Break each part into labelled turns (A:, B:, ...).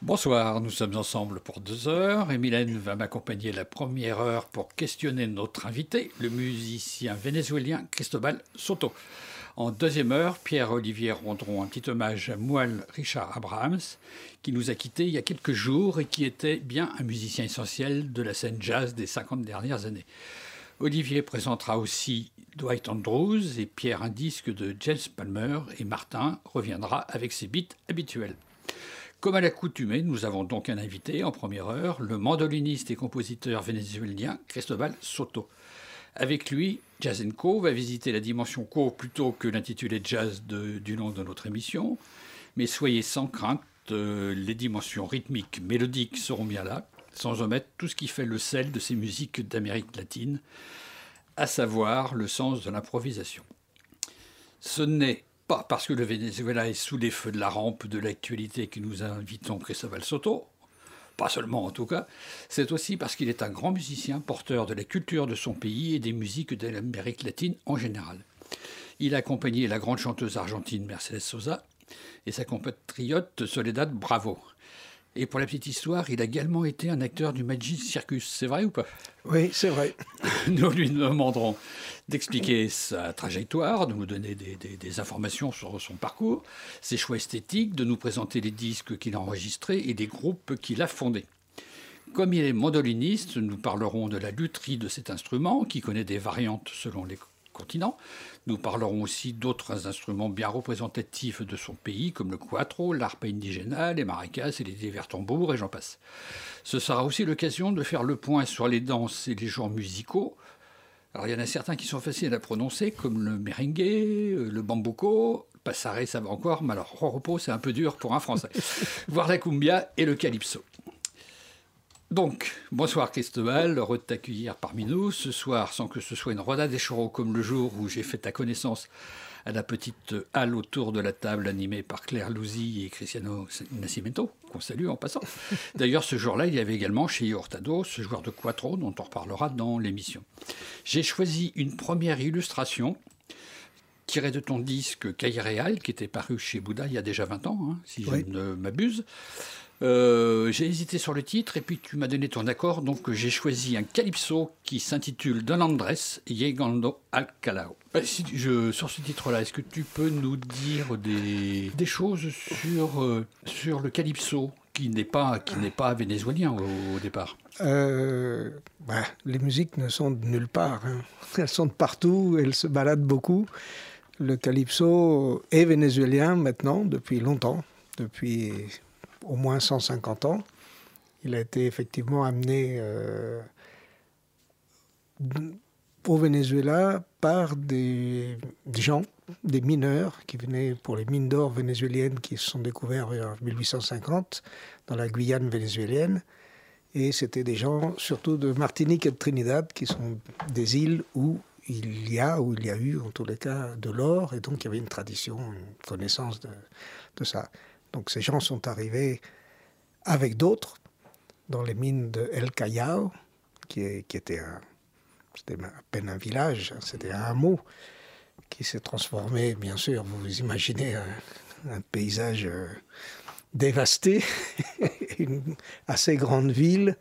A: Bonsoir, nous sommes ensemble pour deux heures et Mylène va m'accompagner la première heure pour questionner notre invité, le musicien vénézuélien Cristobal Soto. En deuxième heure, Pierre-Olivier rendront un petit hommage à Moelle Richard Abrahams, qui nous a quittés il y a quelques jours et qui était bien un musicien essentiel de la scène jazz des 50 dernières années. Olivier présentera aussi Dwight Andrews et Pierre un disque de James Palmer et Martin reviendra avec ses beats habituels. Comme à l'accoutumée, nous avons donc un invité en première heure, le mandoliniste et compositeur vénézuélien Cristobal Soto. Avec lui, Jazz Co va visiter la dimension co plutôt que l'intitulé jazz du nom de notre émission. Mais soyez sans crainte, euh, les dimensions rythmiques, mélodiques seront bien là, sans omettre tout ce qui fait le sel de ces musiques d'Amérique latine, à savoir le sens de l'improvisation. Ce n'est pas parce que le Venezuela est sous les feux de la rampe de l'actualité que nous invitons Cristobal Soto, pas seulement en tout cas, c'est aussi parce qu'il est un grand musicien porteur de la culture de son pays et des musiques de l'Amérique latine en général. Il a accompagné la grande chanteuse argentine Mercedes Sosa et sa compatriote Soledad Bravo. Et pour la petite histoire, il a également été un acteur du Magic Circus, c'est vrai ou pas?
B: Oui, c'est vrai.
A: nous lui demanderons d'expliquer sa trajectoire, de nous donner des, des- des informations sur son parcours, ses choix esthétiques, de nous présenter les disques qu'il a enregistrés et les groupes qu'il a fondés. Comme il est mandoliniste, nous parlerons de la lutherie de cet instrument, qui connaît des variantes selon les continents. Nous parlerons aussi d'autres instruments bien représentatifs de son pays, comme le quattro, l'arpa indigena, les maracas et les divers tambours, et j'en passe. Ce sera aussi l'occasion de faire le point sur les danses et les genres musicaux. Alors il y en a certains qui sont faciles à prononcer, comme le merengue, euh, le bambuco, passare, ça va encore, mais alors roropo, c'est un peu dur pour un français. Voir la cumbia et le calypso. Donc, bonsoir Cristobal, heureux de t'accueillir parmi nous ce soir, sans que ce soit une roda des choraux comme le jour où j'ai fait ta connaissance à la petite halle autour de la table animée par Claire Louzy et Cristiano Nascimento, qu'on salue en passant. D'ailleurs, ce jour-là, il y avait également chez Hurtado ce joueur de quattro dont on reparlera dans l'émission. J'ai choisi une première illustration tirée de ton disque Cahier Réal, qui était paru chez Bouddha il y a déjà 20 ans, hein, si
B: Oui.
A: je ne m'abuse. Euh, j'ai hésité sur le titre et puis tu m'as donné ton accord, donc j'ai choisi un calypso qui s'intitule Don Andrés Llegando al Calao. Euh, si tu- je- sur ce titre-là, est-ce que tu peux nous dire des, des choses sur, euh, sur le calypso qui n'est pas, qui n'est pas vénézuélien au, au départ?
B: Euh, bah, les musiques ne sont de nulle part. hein. Elles sont de partout, elles se baladent beaucoup. Le calypso est vénézuélien maintenant, depuis longtemps, depuis au moins 150 ans. Il a été effectivement amené euh, au Venezuela par des gens, des mineurs qui venaient pour les mines d'or vénézuéliennes qui se sont découvertes vers 1850 dans la Guyane vénézuélienne. Et c'était des gens surtout de Martinique et de Trinidad, qui sont des îles où il y a, où il y a eu en tous les cas de l'or, et donc il y avait une tradition, une connaissance de ça. Donc ces gens sont arrivés avec d'autres dans les mines de El Callao, qui, était à peine un village, hein, c'était un hameau qui s'est transformé, bien sûr, vous imaginez un, un paysage euh, dévasté, une assez grande ville.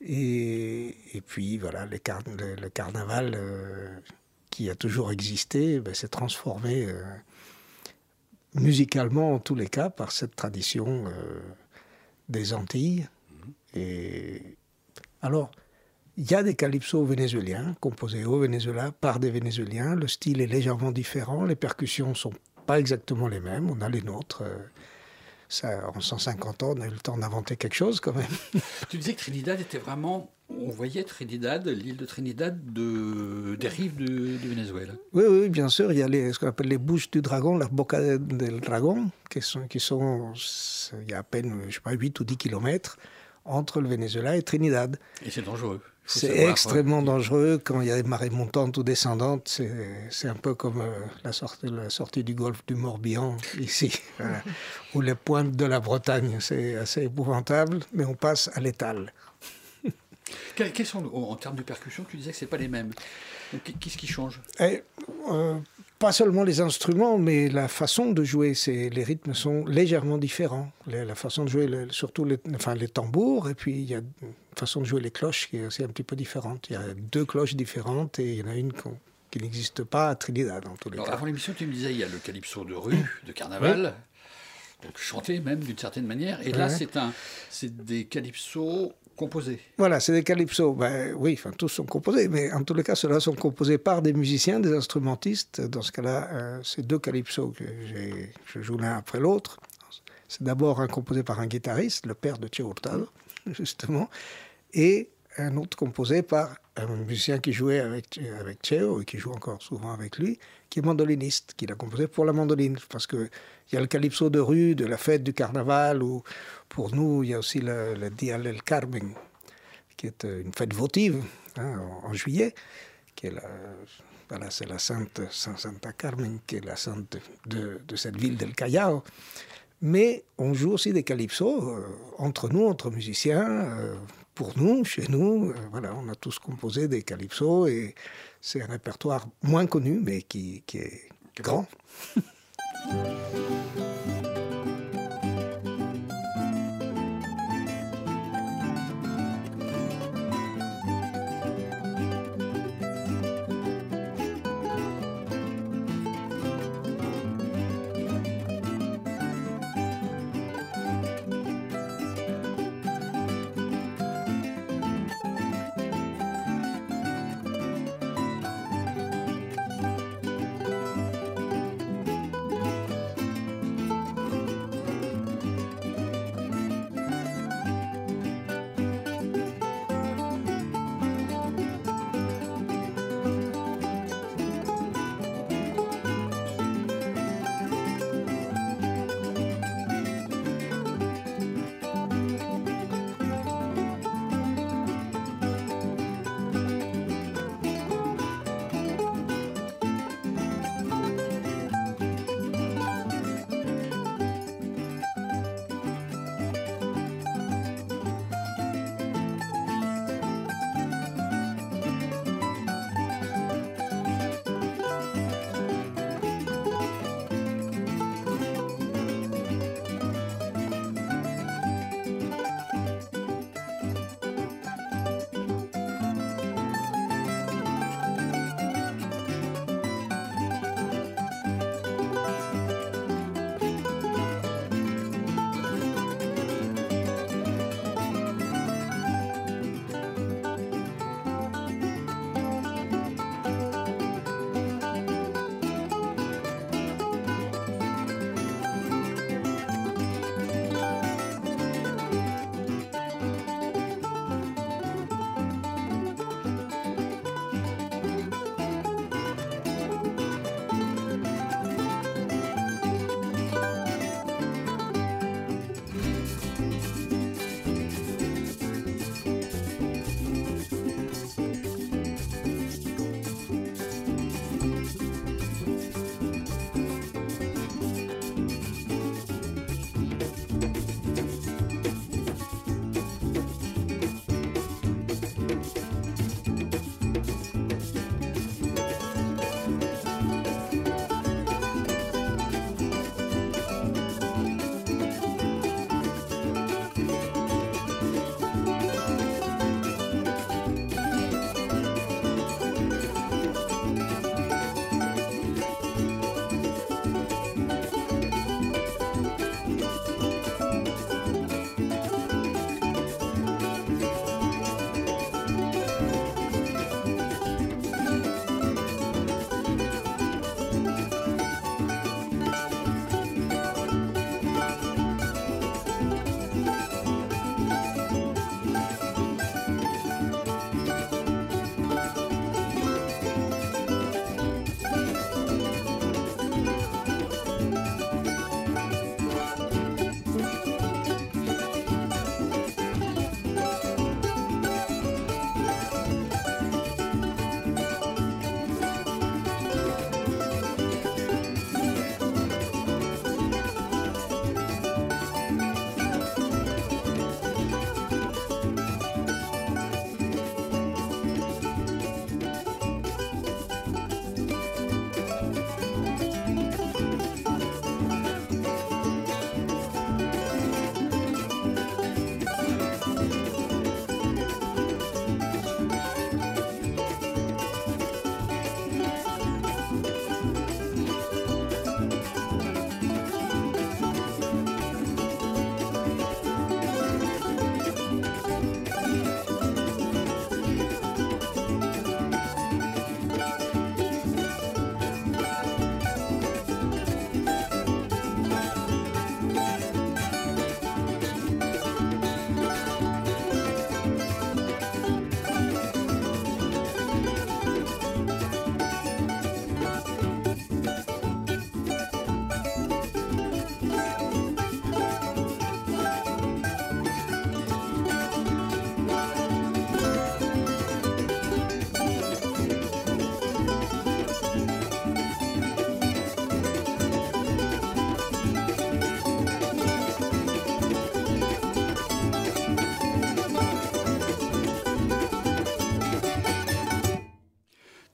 B: Et, puis voilà, le, carnaval euh, qui a toujours existé ben, s'est transformé euh, musicalement en tous les cas par cette tradition euh, des Antilles. Et alors, il y a des calypsos vénézuéliens composés au Venezuela par des Vénézuéliens. Le style est légèrement différent, les percussions sont pas exactement les mêmes. On a les nôtres. euh, ça, en 150 ans, on a eu le temps d'inventer quelque chose quand même.
A: Tu disais que Trinidad était vraiment. On voyait Trinidad, l'île de Trinidad, de, des rives du, du Venezuela.
B: Oui, oui, bien sûr, il y a les, ce qu'on appelle les bouches du dragon, la boca del dragon, qui sont, qui sont il y a à peine, je sais pas, 8 ou 10 kilomètres entre le Venezuela et Trinidad.
A: Et c'est dangereux.
B: C'est
A: savoir,
B: extrêmement dangereux quand il y a des marées montantes ou descendantes. C'est c'est un peu comme euh, la, sortie, la sortie du golfe du Morbihan, ici, voilà. ou les pointes de la Bretagne. C'est assez épouvantable, mais on passe à l'étal.
A: Quels, sont, en en termes de percussion, tu disais que c'est pas les mêmes. Qu'est-ce qui change?
B: Et, euh, pas seulement les instruments, mais la façon de jouer. C'est- Les rythmes sont légèrement différents. La, la façon de jouer, le- surtout les, enfin, les tambours, et puis il y a une façon de jouer les cloches qui est aussi un petit peu différente. Il y a deux cloches différentes et il y en a une qu'on- qui n'existe pas à Trinidad, en tous les
A: Alors,
B: cas.
A: Avant l'émission, tu me disais, il y a le calypso de rue, de carnaval, donc chanté même d'une certaine manière. Et là, c'est un, c'est des calypsos
B: Voilà, c'est des calypsos. Ben, oui, tous sont composés, mais en tous les cas, ceux-là sont composés par des musiciens, des instrumentistes. Dans ce cas-là, euh, c'est deux calypsos que je joue l'un après l'autre. C'est d'abord un composé par un guitariste, le père de Che Hurtado, justement, et un autre composé par un musicien qui jouait avec, avec Cheo et qui joue encore souvent avec lui, qui est mandoliniste, qu'il a composé pour la mandoline. Parce qu'il y a le calypso de rue, de la fête du carnaval, ou pour nous, il y a aussi le, le Dia del Carmen, qui est euh, une fête votive hein, en, en juillet, qui est la, voilà, c'est la sainte Saint Santa Carmen, qui est la sainte de, de cette ville del Callao. Mais on joue aussi des calypsos euh, entre nous, entre musiciens, euh, pour nous, chez nous. euh, voilà, on a tous composé des calypsos et c'est un répertoire moins connu, mais qui, qui est grand.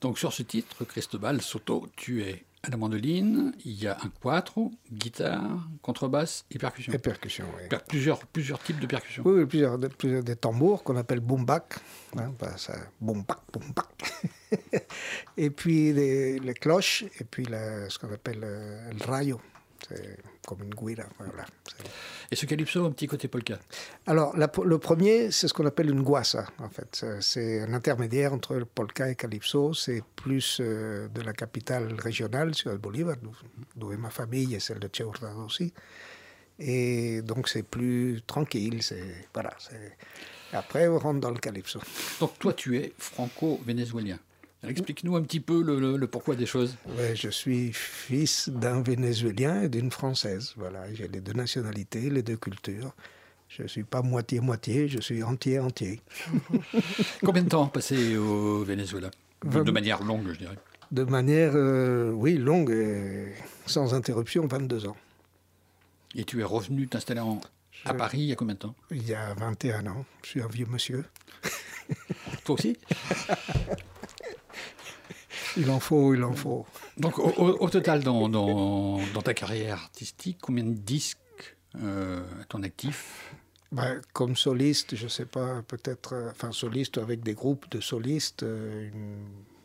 A: Donc sur ce titre, Cristobal Soto, tu es à la mandoline, il y a un quattro, guitare, contrebasse et percussion.
B: Et percussion, oui.
A: Per- plusieurs, plusieurs types de percussions.
B: Oui, oui, plusieurs, de- plusieurs des tambours qu'on appelle boombak. Hein, bah, ça, boombak, boombak. et puis les, les cloches, et puis la- ce qu'on appelle euh, le rayo. C'est comme une guira. Voilà.
A: Et ce calypso a un petit côté polka.
B: Alors, la- le premier, c'est ce qu'on appelle une guassa, en fait. C'est- un intermédiaire entre le polka et calypso. C'est plus euh, de la capitale régionale, Ciudad Bolívar, d'où d'où est ma famille et celle de Che Hurtado aussi. Et donc, c'est plus tranquille. C'est voilà. c'est- Après, on rentre dans le calypso.
A: Donc toi, tu es franco-vénézuélien. Alors, Explique-nous un petit peu le, le- le pourquoi des choses.
B: Ouais, je suis fils d'un Vénézuélien et d'une Française. Voilà, j'ai les deux nationalités, les deux cultures. Je ne suis pas moitié-moitié, je suis entier-entier.
A: Combien de temps passé au Venezuela? De, manière longue, je dirais.
B: De manière, euh, oui, longue et sans interruption, 22 ans.
A: Et tu es revenu t'installer en- à Paris il y a combien de temps?
B: Il y a 21 ans, je suis un vieux monsieur.
A: Toi aussi?
B: Il en faut, il en faut.
A: Donc au, total, dans, dans- dans ta carrière artistique, combien de disques euh, à ton actif?
B: Ben, comme soliste, je ne sais pas, peut-être, euh, enfin soliste avec des groupes de solistes, euh,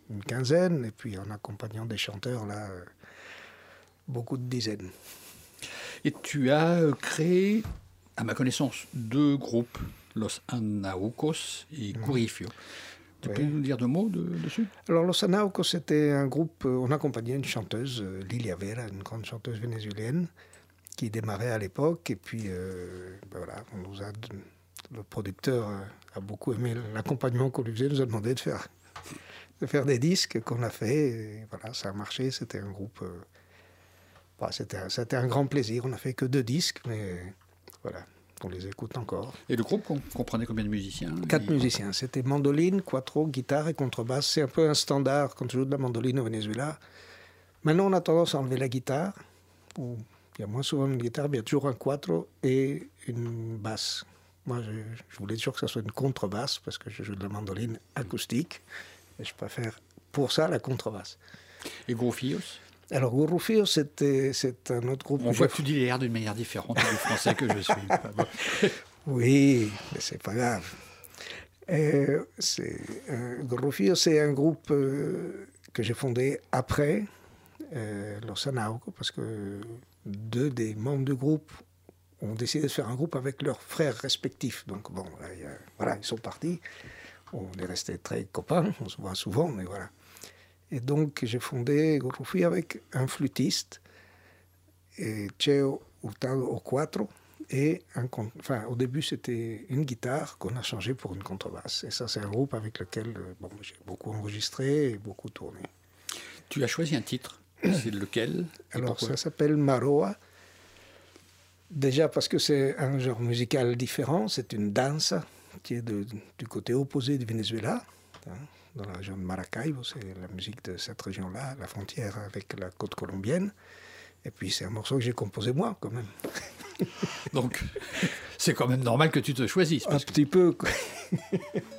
B: une, une quinzaine, et puis en accompagnant des chanteurs, là, euh, beaucoup de dizaines.
A: Et tu as créé, à ma connaissance, deux groupes, Los Anaucos et Curifio. Tu
B: Oui.
A: peux nous dire deux mots de- dessus?
B: Alors, Los Anaucos, c'était un groupe, euh, on accompagnait une chanteuse, euh, Lilia Vera, une grande chanteuse vénézuélienne, qui démarrait à l'époque. Et puis, euh, ben voilà, on nous a, le producteur a beaucoup aimé l'accompagnement qu'on lui faisait, nous a demandé de faire, de faire des disques qu'on a fait. Et voilà, ça a marché. C'était un groupe. euh, bah, c'était un grand plaisir. On n'a fait que deux disques, mais voilà, on les écoute encore.
A: Et le groupe com- comprenait combien de musiciens?
B: Quatre musiciens. C'était mandoline, quattro, guitare et contrebasse. C'est un peu un standard quand tu joues de la mandoline au Venezuela. Maintenant, on a tendance à enlever la guitare. où Il y a moins souvent une guitare, mais il y a toujours un quattro et une basse. Moi, je, je voulais toujours que ça soit une contrebasse parce que je joue de la mandoline acoustique. Et je préfère pour ça la contrebasse.
A: Et Gros Fios
B: Alors, Gurrufio, c'était c'est un autre groupe.
A: On voit que tu dis les airs d'une manière différente du français que je suis.
B: Oui, mais c'est pas grave. Euh, c'est, euh, c'est un groupe euh, que j'ai fondé après euh, Los Anauco, parce que deux des membres du groupe ont décidé de faire un groupe avec leurs frères respectifs. Donc bon, là, il y a- voilà, ils sont partis. On est restés très copains, on se voit souvent, mais voilà. Et donc j'ai fondé Gorrofio avec un flûtiste, et Cheo Hurtado au quattro, et un, enfin, au début, c'était une guitare qu'on a changée pour une contrebasse. Et ça, c'est un groupe avec lequel euh, bon, j'ai beaucoup enregistré et beaucoup tourné.
A: Tu as choisi un titre. C'est lequel
B: Alors, ça s'appelle Maroa. Déjà parce que c'est un genre musical différent. C'est une danse qui est de- du côté opposé du Venezuela, hein, dans la région de Maracaibo. C'est la musique de cette région-là, la frontière avec la côte colombienne. Et puis, c'est un morceau que j'ai composé moi, quand même.
A: Donc, c'est quand même normal que tu te choisisses.
B: Un
A: que
B: petit peu.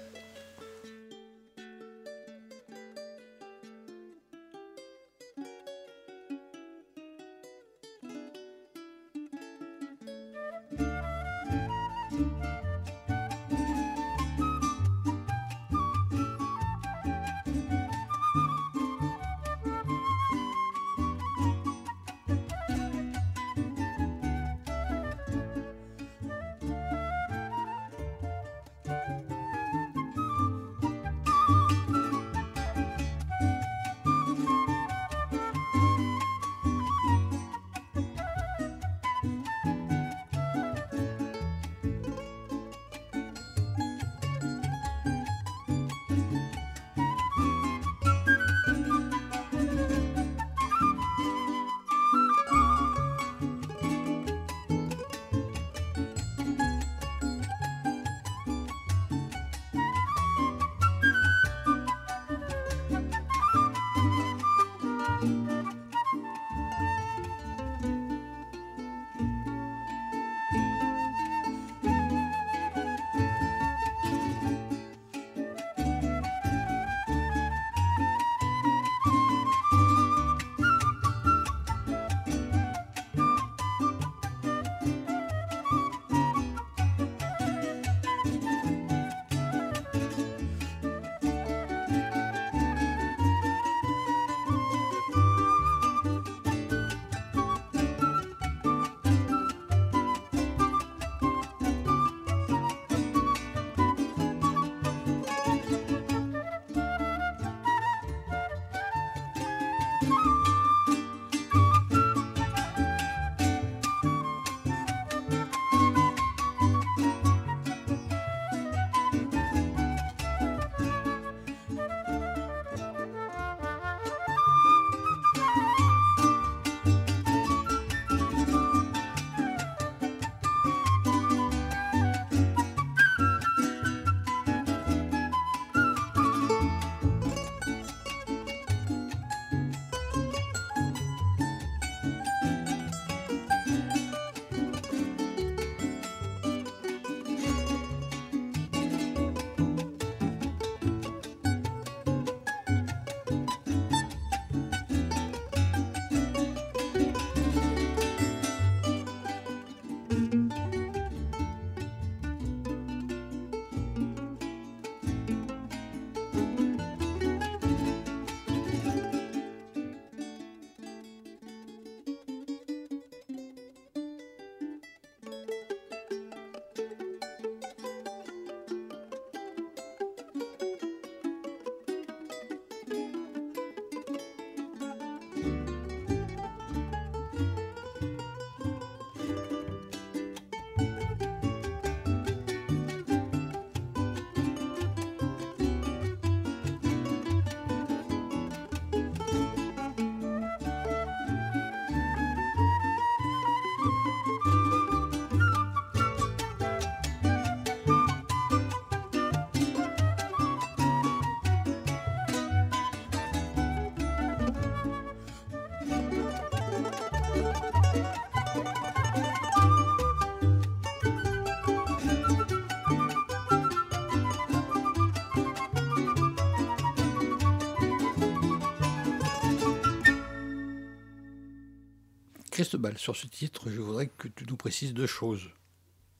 A: Cristobal, sur ce titre, je voudrais que tu nous précises deux choses.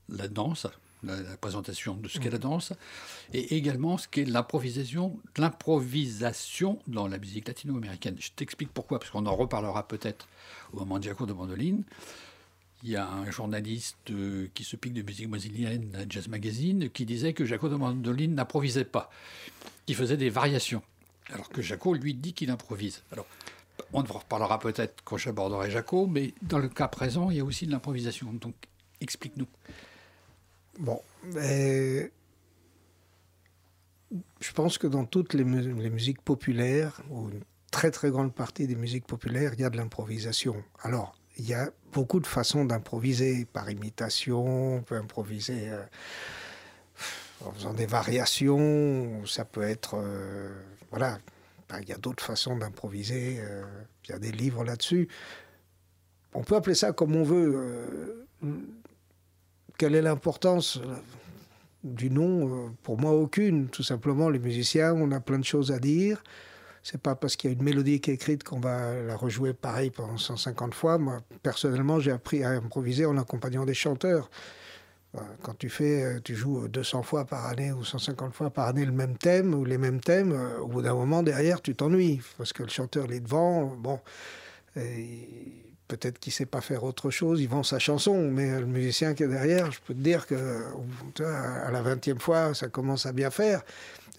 A: La danse, la, la présentation de ce qu'est la danse, et également ce qu'est l'improvisation, l'improvisation dans la musique latino-américaine. Je t'explique pourquoi, parce qu'on en reparlera peut-être au moment de Jaco de Mandoline. Il y a un journaliste euh, qui se pique de musique brésilienne à Jazz Magazine qui disait que Jaco de Mandoline n'improvisait pas, qu'il faisait des variations. Alors que Jaco, lui, dit qu'il improvise. Alors, on en reparlera peut-être quand j'aborderai Jaco, mais dans le cas présent, il y a aussi de l'improvisation. Donc, explique-nous.
B: Bon, euh, je pense que dans toutes les, mu- les musiques populaires, ou une très très grande partie des musiques populaires, il y a de l'improvisation. Alors, il y a beaucoup de façons d'improviser, par imitation, on peut improviser euh, en faisant des variations, ça peut être... euh, voilà, Ben, y a d'autres façons d'improviser, euh, il y a des livres là-dessus. On peut appeler ça comme on veut. euh, quelle est l'importance euh, du nom Pour moi, aucune. Tout simplement, les musiciens, on a plein de choses à dire. C'est pas parce qu'il y a une mélodie qui est écrite qu'on va la rejouer pareil pendant 150 fois. Moi, personnellement, j'ai appris à improviser en accompagnant des chanteurs. Euh, Quand tu fais, euh, tu joues 200 fois par année ou 150 fois par année le même thème ou les mêmes thèmes, euh, au bout d'un moment derrière, tu t'ennuies parce que le chanteur il est devant. Bon, peut-être qu'il sait pas faire autre chose, il vend sa chanson, mais le musicien qui est derrière, je peux te dire que à la 20e fois, ça commence à bien faire.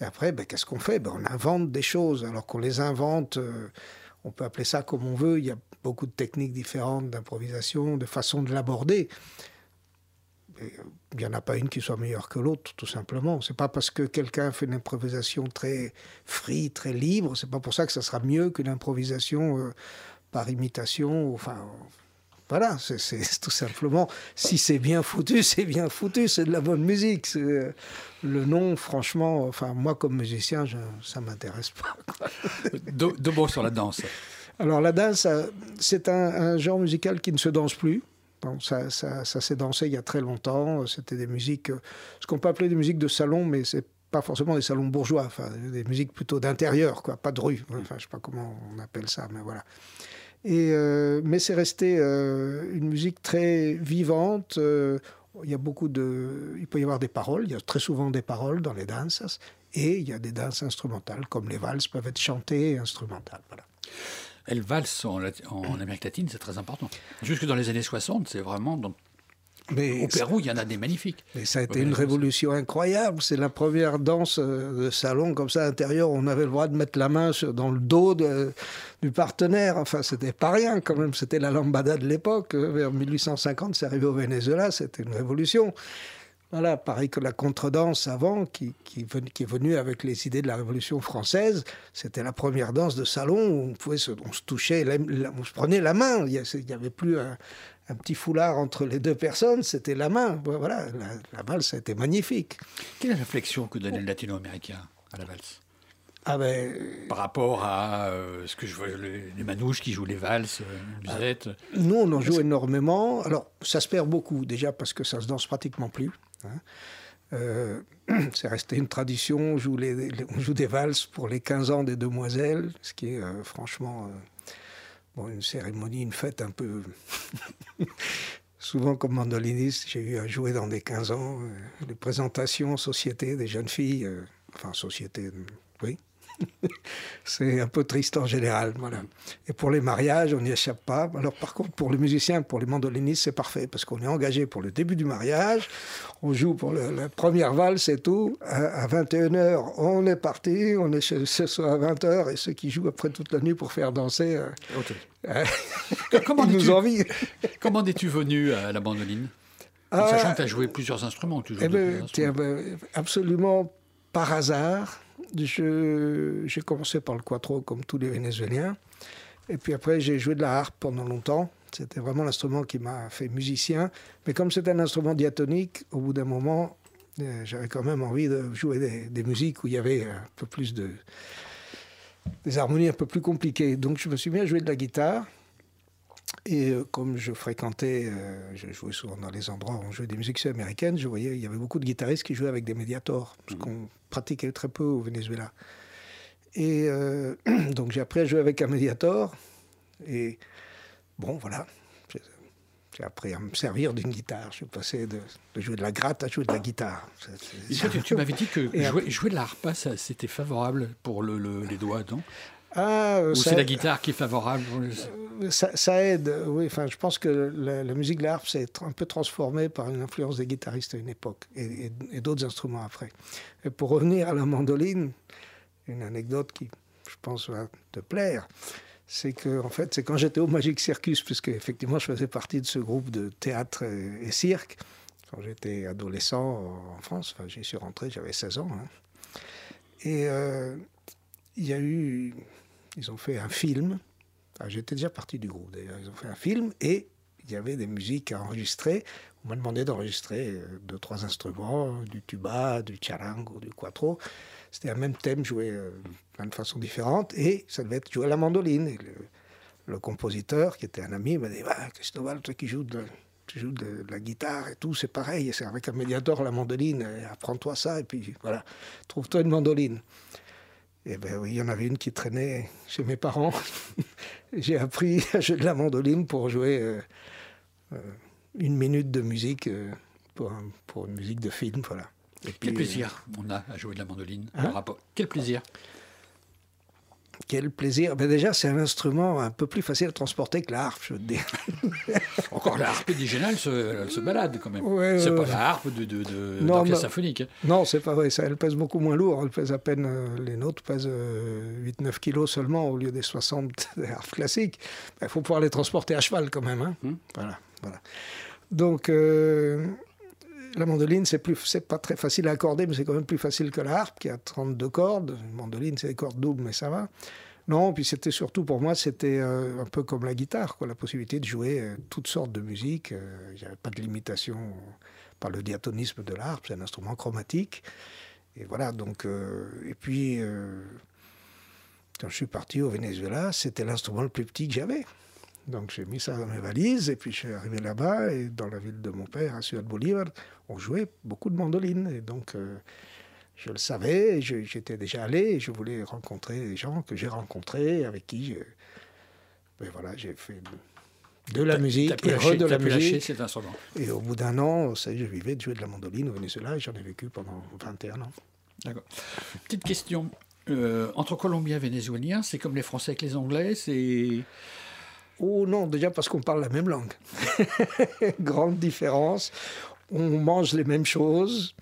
B: Et après, ben, qu'est-ce qu'on fait? Ben, On invente des choses. Alors qu'on les invente, euh, on peut appeler ça comme on veut. Il y a beaucoup de techniques différentes d'improvisation, de façon de l'aborder. Euh, Il n'y en a pas une qui soit meilleure que l'autre, tout simplement. C'est pas parce que quelqu'un fait une improvisation très free, très libre, c'est pas pour ça que ça sera mieux qu'une improvisation euh, par imitation. Enfin, voilà, c'est- tout simplement. Si c'est bien foutu, c'est bien foutu, c'est de la bonne musique. Euh, Le nom, franchement, enfin, moi comme musicien, je, ça m'intéresse pas. quoi.
A: Deux, deux mots sur la danse.
B: Alors la danse, ça- c'est un, un genre musical qui ne se danse plus. Bon, ça, ça, ça s'est dansé il y a très longtemps. C'était des musiques, euh, ce qu'on peut appeler des musiques de salon, mais c'est pas forcément des salons bourgeois. Enfin, des musiques plutôt d'intérieur, quoi, pas de rue. Enfin, je sais pas comment on appelle ça, mais voilà. Et euh, mais c'est resté euh, une musique très vivante. euh, il y a beaucoup de, il peut y avoir des paroles. Il y a très souvent des paroles dans les danses, et il y a des danses instrumentales, comme les valses peuvent être chantées et instrumentales. Voilà.
A: Elle valse en, en Amérique latine, c'est très important. Jusque dans les années 60, c'est vraiment dans
B: Mais
A: Au Pérou, il y en a des magnifiques.
B: Mais ça a été une révolution incroyable. C'est la première danse euh, de salon comme ça intérieur. On avait le droit de mettre la main sur- dans le dos de- du partenaire. Enfin, c'était pas rien quand même. C'était la lambada de l'époque. Euh, Vers 1850, c'est arrivé au Venezuela. C'était une révolution. Voilà, pareil que la contredanse avant, qui, qui, ven- qui est venue avec les idées de la Révolution française. C'était la première danse de salon où on, pouvait se, on se touchait, on se prenait la main. Il n'y avait plus un, un petit foulard entre les deux personnes, c'était la main. Voilà, la, la valse a été magnifique.
A: Quelle est la réflexion que donne le latino-américain à la valse?
B: Ah ben,
A: Par rapport à euh, ce que je vois, les, les manouches qui jouent les valses, euh, musette.
B: nous, on en joue énormément. Alors, ça se perd beaucoup, déjà parce que ça se danse pratiquement plus. Hein. Euh, c'est resté une tradition. On joue, des valses pour les 15 ans des demoiselles, ce qui est euh, franchement euh, bon, une cérémonie, une fête un peu. Souvent, comme mandoliniste, j'ai eu à jouer dans des 15 ans, les présentations, société des jeunes filles, enfin, société, oui. C'est un peu triste en général, voilà. Et pour les mariages, on n'y échappe pas. Alors, par contre, pour les musiciens, pour les mandolinistes, c'est parfait, parce qu'on est engagé pour le début du mariage, on joue pour le- la première valse et tout. À, 21h, on est parti, on est chez, ce soir à 20h, et ceux qui jouent après toute la nuit pour faire danser, euh,
A: Ok.
B: euh,
A: Comment
B: ils nous envient.
A: Comment es-tu venu à la mandoline En
B: Ah,
A: sachant que tu as joué plusieurs instruments. Tu joues
B: Eh
A: de
B: ben,
A: plusieurs
B: tiens,
A: instruments.
B: ben, absolument par hasard. J'ai commencé par le quattro comme tous les Vénézuéliens. Et puis après, j'ai joué de la harpe pendant longtemps. C'était vraiment l'instrument qui m'a fait musicien. Mais comme c'est un instrument diatonique, au bout d'un moment, euh, j'avais quand même envie de jouer des, des musiques où il y avait un peu plus de. des harmonies un peu plus compliquées. Donc je me suis mis à jouer de la guitare. Et euh, comme je fréquentais, euh, je jouais souvent dans les endroits où on jouait des musiques américaines, je voyais il y avait beaucoup de guitaristes qui jouaient avec des médiators, ce qu'on pratiquait très peu au Venezuela. Et euh, donc j'ai appris à jouer avec un médiator. Et bon, voilà, j'ai appris à me servir d'une guitare. Je suis passé de, de jouer de la gratte à jouer de la guitare.
A: Toi, tu, tu m'avais dit que jouer, jouer de la harpa, c'était favorable pour le- le- les doigts, non?
B: Ah, euh,
A: Ou c'est la guitare qui est favorable le-
B: ça, ça aide, oui. Enfin, je pense que la, la musique de la harpe s'est un peu transformée par une influence des guitaristes à une époque et, et- et d'autres instruments après. Et pour revenir à la mandoline, une anecdote qui, je pense, va te plaire, c'est que, en fait, c'est quand j'étais au Magic Circus, puisque effectivement, je faisais partie de ce groupe de théâtre et, et cirque, quand j'étais adolescent en France, enfin, j'y suis rentré, j'avais 16 ans. hein. Et euh, il y a eu, ils ont fait un film Enfin, J'étais déjà parti du groupe d'ailleurs. Ils ont fait un film et il y avait des musiques à enregistrer. On m'a demandé d'enregistrer euh, deux, trois instruments, du tuba, du charango, du quattro. C'était un même thème joué euh, de façons différentes et ça devait être joué à la mandoline. Le, compositeur, qui était un ami, m'a dit bah, Cristobal, toi qui joues de, tu joues de, de la guitare et tout, c'est pareil. C'est avec un médiator la mandoline. Apprends-toi ça et puis voilà, trouve-toi une mandoline. Et ben oui, il y en avait une qui traînait chez mes parents. J'ai appris à jouer de la mandoline pour jouer euh, euh, une minute de musique euh, pour, un- pour une musique de film, voilà. Et puis,
A: Quel plaisir on a à jouer de la mandoline
B: Hein?
A: Rapport- Quel plaisir
B: quel plaisir. Ben déjà, c'est un instrument un peu plus facile à transporter que la harpe, je veux te dire.
A: Encore la harpe indigénale se, elle se balade quand même.
B: Ouais,
A: c'est pas la harpe de, de, de,
B: Non,
A: symphonique. hein.
B: non, c'est pas vrai. Ça, elle pèse beaucoup moins lourd. Elle pèse à peine. euh, les nôtres pèsent 8-9 kilos seulement au lieu des 60 des harpes classiques. Il faut pouvoir les transporter à cheval quand même. hein. Voilà, voilà. Donc, euh, la mandoline, c'est pas très facile à accorder, mais c'est quand même plus facile que la harpe qui a 32 cordes. Une mandoline, c'est des cordes doubles, mais ça va. Non, puis c'était surtout pour moi, c'était euh, un peu comme la guitare, quoi, la possibilité de jouer euh, toutes sortes de musique. Euh, Il n'y avait pas de limitation par le diatonisme de la harpe, c'est un instrument chromatique. Et voilà, donc. et puis, quand je suis parti au Venezuela, c'était l'instrument le plus petit que j'avais. Donc j'ai mis ça dans mes valises et puis je suis arrivé là-bas et dans la ville de mon père, à Ciudad Bolívar, on jouait beaucoup de mandolines. Et donc euh, je le savais, j'étais déjà allé et je voulais rencontrer les gens que j'ai rencontrés, avec qui ben voilà, j'ai fait de, de la musique et
A: lâcher,
B: re de la musique.
A: cet instrument.
B: Et au bout d'un an, ça je vivais de jouer de la mandoline au Venezuela et j'en ai vécu pendant 21 ans.
A: D'accord. Petite question. Euh, entre Colombiens et Vénézuéliens, c'est comme les Français avec les Anglais, c'est
B: Oh non, déjà parce qu'on parle la même langue. Grande différence. On mange les mêmes choses,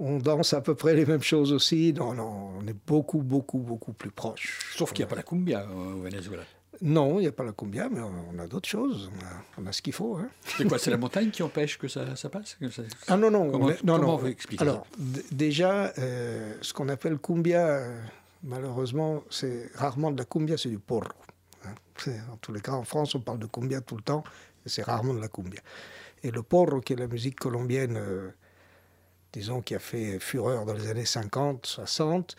B: on danse à peu près les mêmes choses aussi. Non, non, on est beaucoup, beaucoup, beaucoup plus proches.
A: Sauf qu'il n'y a pas la cumbia au Venezuela.
B: Non, il n'y a pas la cumbia, mais on a d'autres choses. On a, on a ce qu'il faut. Hein.
A: C'est quoi C'est la montagne qui empêche que ça, ça passe? Que ça-
B: Ah non, non.
A: Comment,
B: on non,
A: comment
B: non.
A: vous expliquez
B: Alors, déjà, euh, ce qu'on appelle cumbia, euh, malheureusement, c'est rarement de la cumbia, c'est du porro. En tous les cas, en France, on parle de cumbia tout le temps, c'est rarement de la cumbia. Et le porro, qui est la musique colombienne, euh, disons, qui a fait fureur dans les années 50, 60,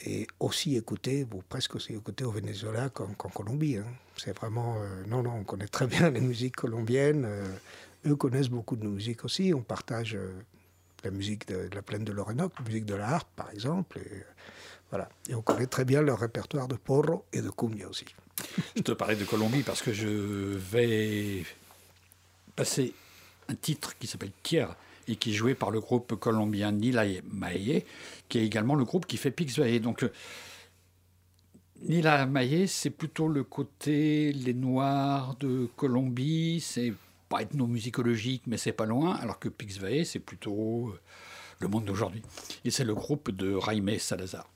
B: est aussi écouté, ou presque aussi écouté au Venezuela qu'en Colombie. hein. C'est vraiment... euh, non, non, on connaît très bien les musiques colombiennes. euh, eux connaissent beaucoup de nos musiques aussi. On partage la musique de, la plaine de l'Orénoque, la musique de la harpe, par exemple. Voilà. Et on connaît très bien leur répertoire de porro et de cumbia aussi.
A: Je te parlais de Colombie parce que je vais passer un titre qui s'appelle Tierra et qui est joué par le groupe colombien Nila Maye, qui est également le groupe qui fait Pix. Donc, euh, Nila Maye, c'est plutôt le côté les Noirs de Colombie, c'est pas ethnomusicologique, mais c'est pas loin, alors que Pix c'est plutôt euh, le monde d'aujourd'hui. Et c'est le groupe de Jaime Salazar.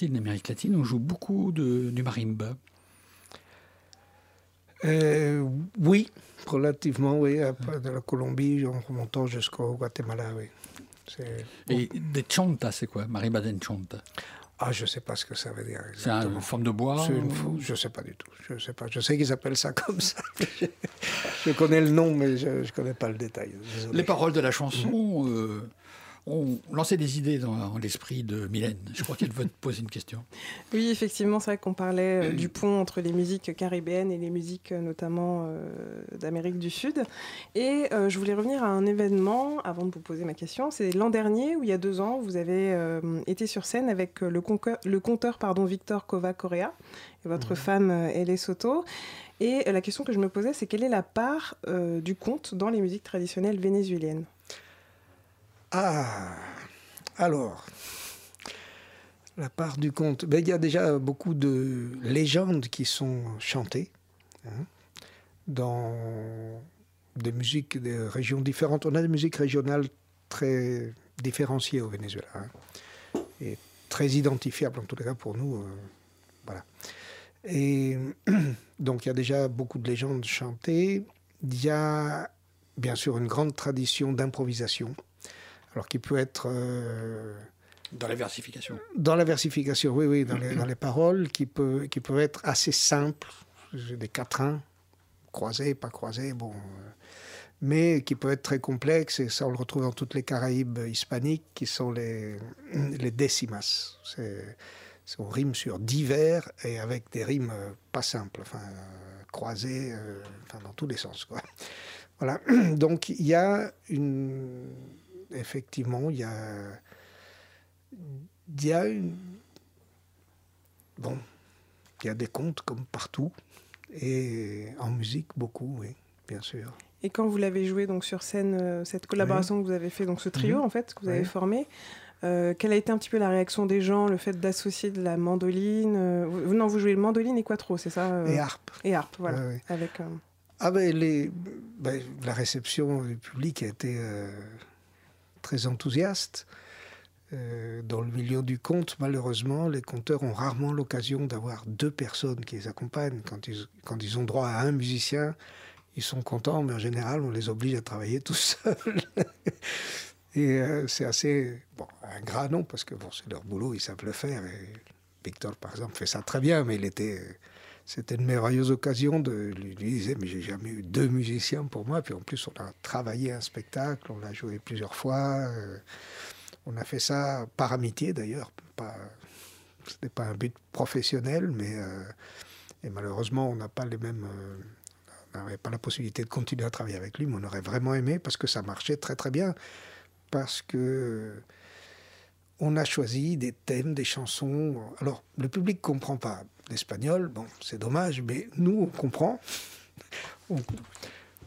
A: Partie de l'Amérique latine, on joue beaucoup de, du marimba.
B: Euh, oui, relativement, oui. De la Colombie, en remontant jusqu'au Guatemala, oui.
A: Et des chontas, c'est quoi Marimba de chonta.
B: Ah, je ne sais pas ce que ça veut dire.
A: C'est une forme de bois
B: une
A: ou-
B: Je ne sais pas du tout. Je sais pas. Je sais qu'ils appellent ça comme ça. je, connais le nom, mais je ne connais pas le détail. Désolé.
A: Les paroles de la chanson euh, ont lancé des idées dans l'esprit de Mylène. Je crois qu'elle veut te poser une question.
C: Oui, effectivement, c'est vrai qu'on parlait euh, du pont entre les musiques caribéennes et les musiques euh, notamment euh, d'Amérique du Sud. Et euh, je voulais revenir à un événement avant de vous poser ma question. C'est l'an dernier, où il y a deux ans, vous avez été sur scène avec le, le conteur pardon, Victor Kova Correa et votre femme Elle Soto. Et la question que je me posais, c'est quelle est la part du conte dans les musiques traditionnelles vénézuéliennes?
B: Ah, alors, la part du conte. Ben, il y a déjà beaucoup de légendes qui sont chantées hein, dans des musiques des régions différentes. On a des musiques régionales très différenciées au Venezuela hein, et très identifiables, en tout cas pour nous. euh, voilà. Et donc, il y a déjà beaucoup de légendes chantées. Il y a bien sûr une grande tradition d'improvisation alors qui peut être euh,
A: Dans la versification.
B: dans la versification, oui, oui, dans les, dans les paroles, qui, peut, qui peuvent être assez simples, des quatrains, croisés, pas croisés, bon, euh, mais qui peuvent être très complexes, et ça on le retrouve dans toutes les Caraïbes hispaniques, qui sont les, les décimas. C'est, on rime sur divers et avec des rimes euh, pas simples, enfin, croisées, enfin, dans tous les sens, quoi. Voilà, donc il y a une... Effectivement, il y a y a une... Bon, il y a des contes comme partout, et en musique beaucoup, oui, bien sûr.
C: Et quand vous l'avez joué donc sur scène, euh, cette collaboration que vous avez fait, donc ce trio
B: Mhm.
C: en fait que vous avez formé, euh, quelle a été un petit peu la réaction des gens, le fait d'associer de la mandoline euh, vous, Non, vous jouez le mandoline et quattro, c'est ça
B: Et harpe.
C: Et harpe, voilà. Avec,
B: Ah ben, les, ben, la réception du public a été très enthousiaste. Euh, dans le milieu du conte, malheureusement, les conteurs ont rarement l'occasion d'avoir deux personnes qui les accompagnent. Quand ils, ont droit à un musicien, ils sont contents, mais en général, on les oblige à travailler tout seuls. Et euh, c'est assez bon, ingrat, non, parce que bon, c'est leur boulot, ils savent le faire. Victor, par exemple, fait ça très bien, mais il était, c'était une merveilleuse occasion de lui, lui disait, mais j'ai jamais eu deux musiciens pour moi. Puis en plus, on a travaillé un spectacle, on l'a joué plusieurs fois. euh, on a fait ça par amitié d'ailleurs. Pas, ce n'était pas un but professionnel, mais euh, et malheureusement, on n'a pas les mêmes. euh, n'avait pas la possibilité de continuer à travailler avec lui, mais on aurait vraiment aimé parce que ça marchait très très bien. Parce que on a choisi des thèmes, des chansons. Alors, le public comprend pas l'espagnol, bon, c'est dommage, mais nous, on comprend.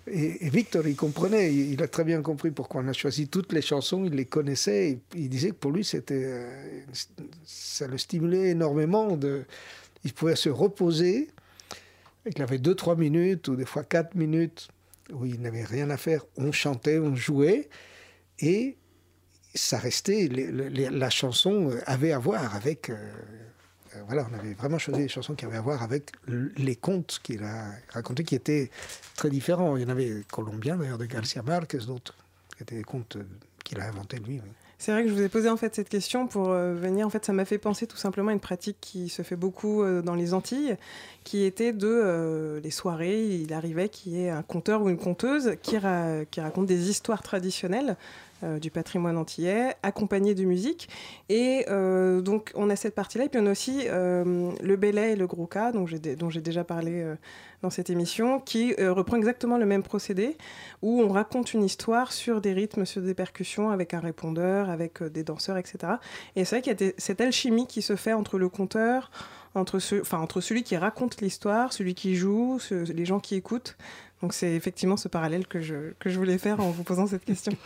B: Et, Victor, il comprenait, il, a très bien compris pourquoi on a choisi toutes les chansons, il les connaissait, il disait que pour lui, c'était, euh, ça le stimulait énormément. De, il pouvait se reposer, et qu'il avait deux, trois minutes, ou des fois quatre minutes, où il n'avait rien à faire. On chantait, on jouait, et ça restait, la chanson avait à voir avec... euh, euh, voilà, on avait vraiment choisi des chansons qui avaient à voir avec les contes qu'il a racontés, qui étaient très différents. Il y en avait colombiens, d'ailleurs, de Garcia Marquez, d'autres, qui étaient des contes euh, qu'il a inventés lui. oui.
C: C'est vrai que je vous ai posé en fait cette question pour euh, venir. En fait, ça m'a fait penser tout simplement à une pratique qui se fait beaucoup euh, dans les Antilles, qui était de euh, les soirées. Il arrivait qu'il y ait un conteur ou une conteuse qui raconte des histoires traditionnelles euh, du patrimoine antillais, accompagnées de musique. Et euh, donc, on a cette partie-là. Et puis, on a aussi euh, le Belay et le Gros Cas, dont j'ai déjà parlé dans cette émission, qui reprend exactement le même procédé, où on raconte une histoire sur des rythmes, sur des percussions, avec un répondeur, avec des danseurs, etc. Et c'est vrai qu'il y a cette alchimie qui se fait entre le conteur, entre, entre celui qui raconte l'histoire, celui qui joue, les gens qui écoutent. Donc c'est effectivement ce parallèle que je, que je voulais faire en vous posant cette question.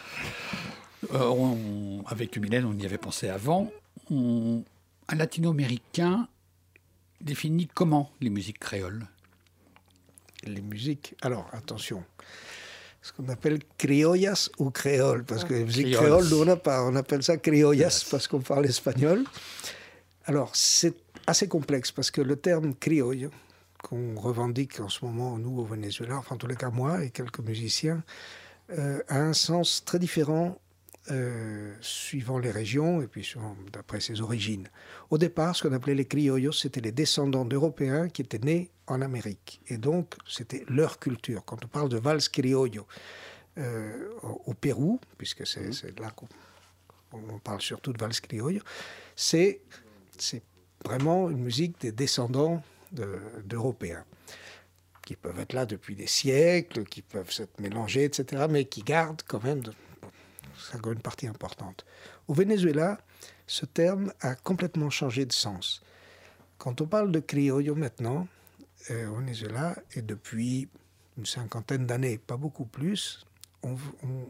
A: Euh, on- avec Mylène, on y avait pensé avant. On- un latino-américain définit comment les musiques créoles?
B: Les musiques, alors attention, ce qu'on appelle criollas ou créoles, parce que les musiques
A: Créoles.
B: créoles, nous, on, a pas, on appelle ça criollas parce qu'on parle espagnol. Alors, c'est assez complexe parce que le terme criollo, qu'on revendique en ce moment, nous, au Venezuela, enfin, en tous les cas, moi et quelques musiciens, euh, a un sens très différent euh, suivant les régions et puis d'après ses origines. Au départ, ce qu'on appelait les criollos, c'était les descendants d'Européens qui étaient nés en Amérique. Et donc, c'était leur culture. Quand on parle de valse criollo euh, au, Pérou, puisque c'est c'est là qu'on on parle surtout de valse criollo, c'est vraiment une musique des descendants de- d'Européens qui peuvent être là depuis des siècles, qui peuvent s'être mélangés, etc., mais qui gardent quand même de, une partie importante. Au Venezuela, ce terme a complètement changé de sens. Quand on parle de criollo maintenant, euh, au Venezuela, et depuis une cinquantaine d'années, pas beaucoup plus, on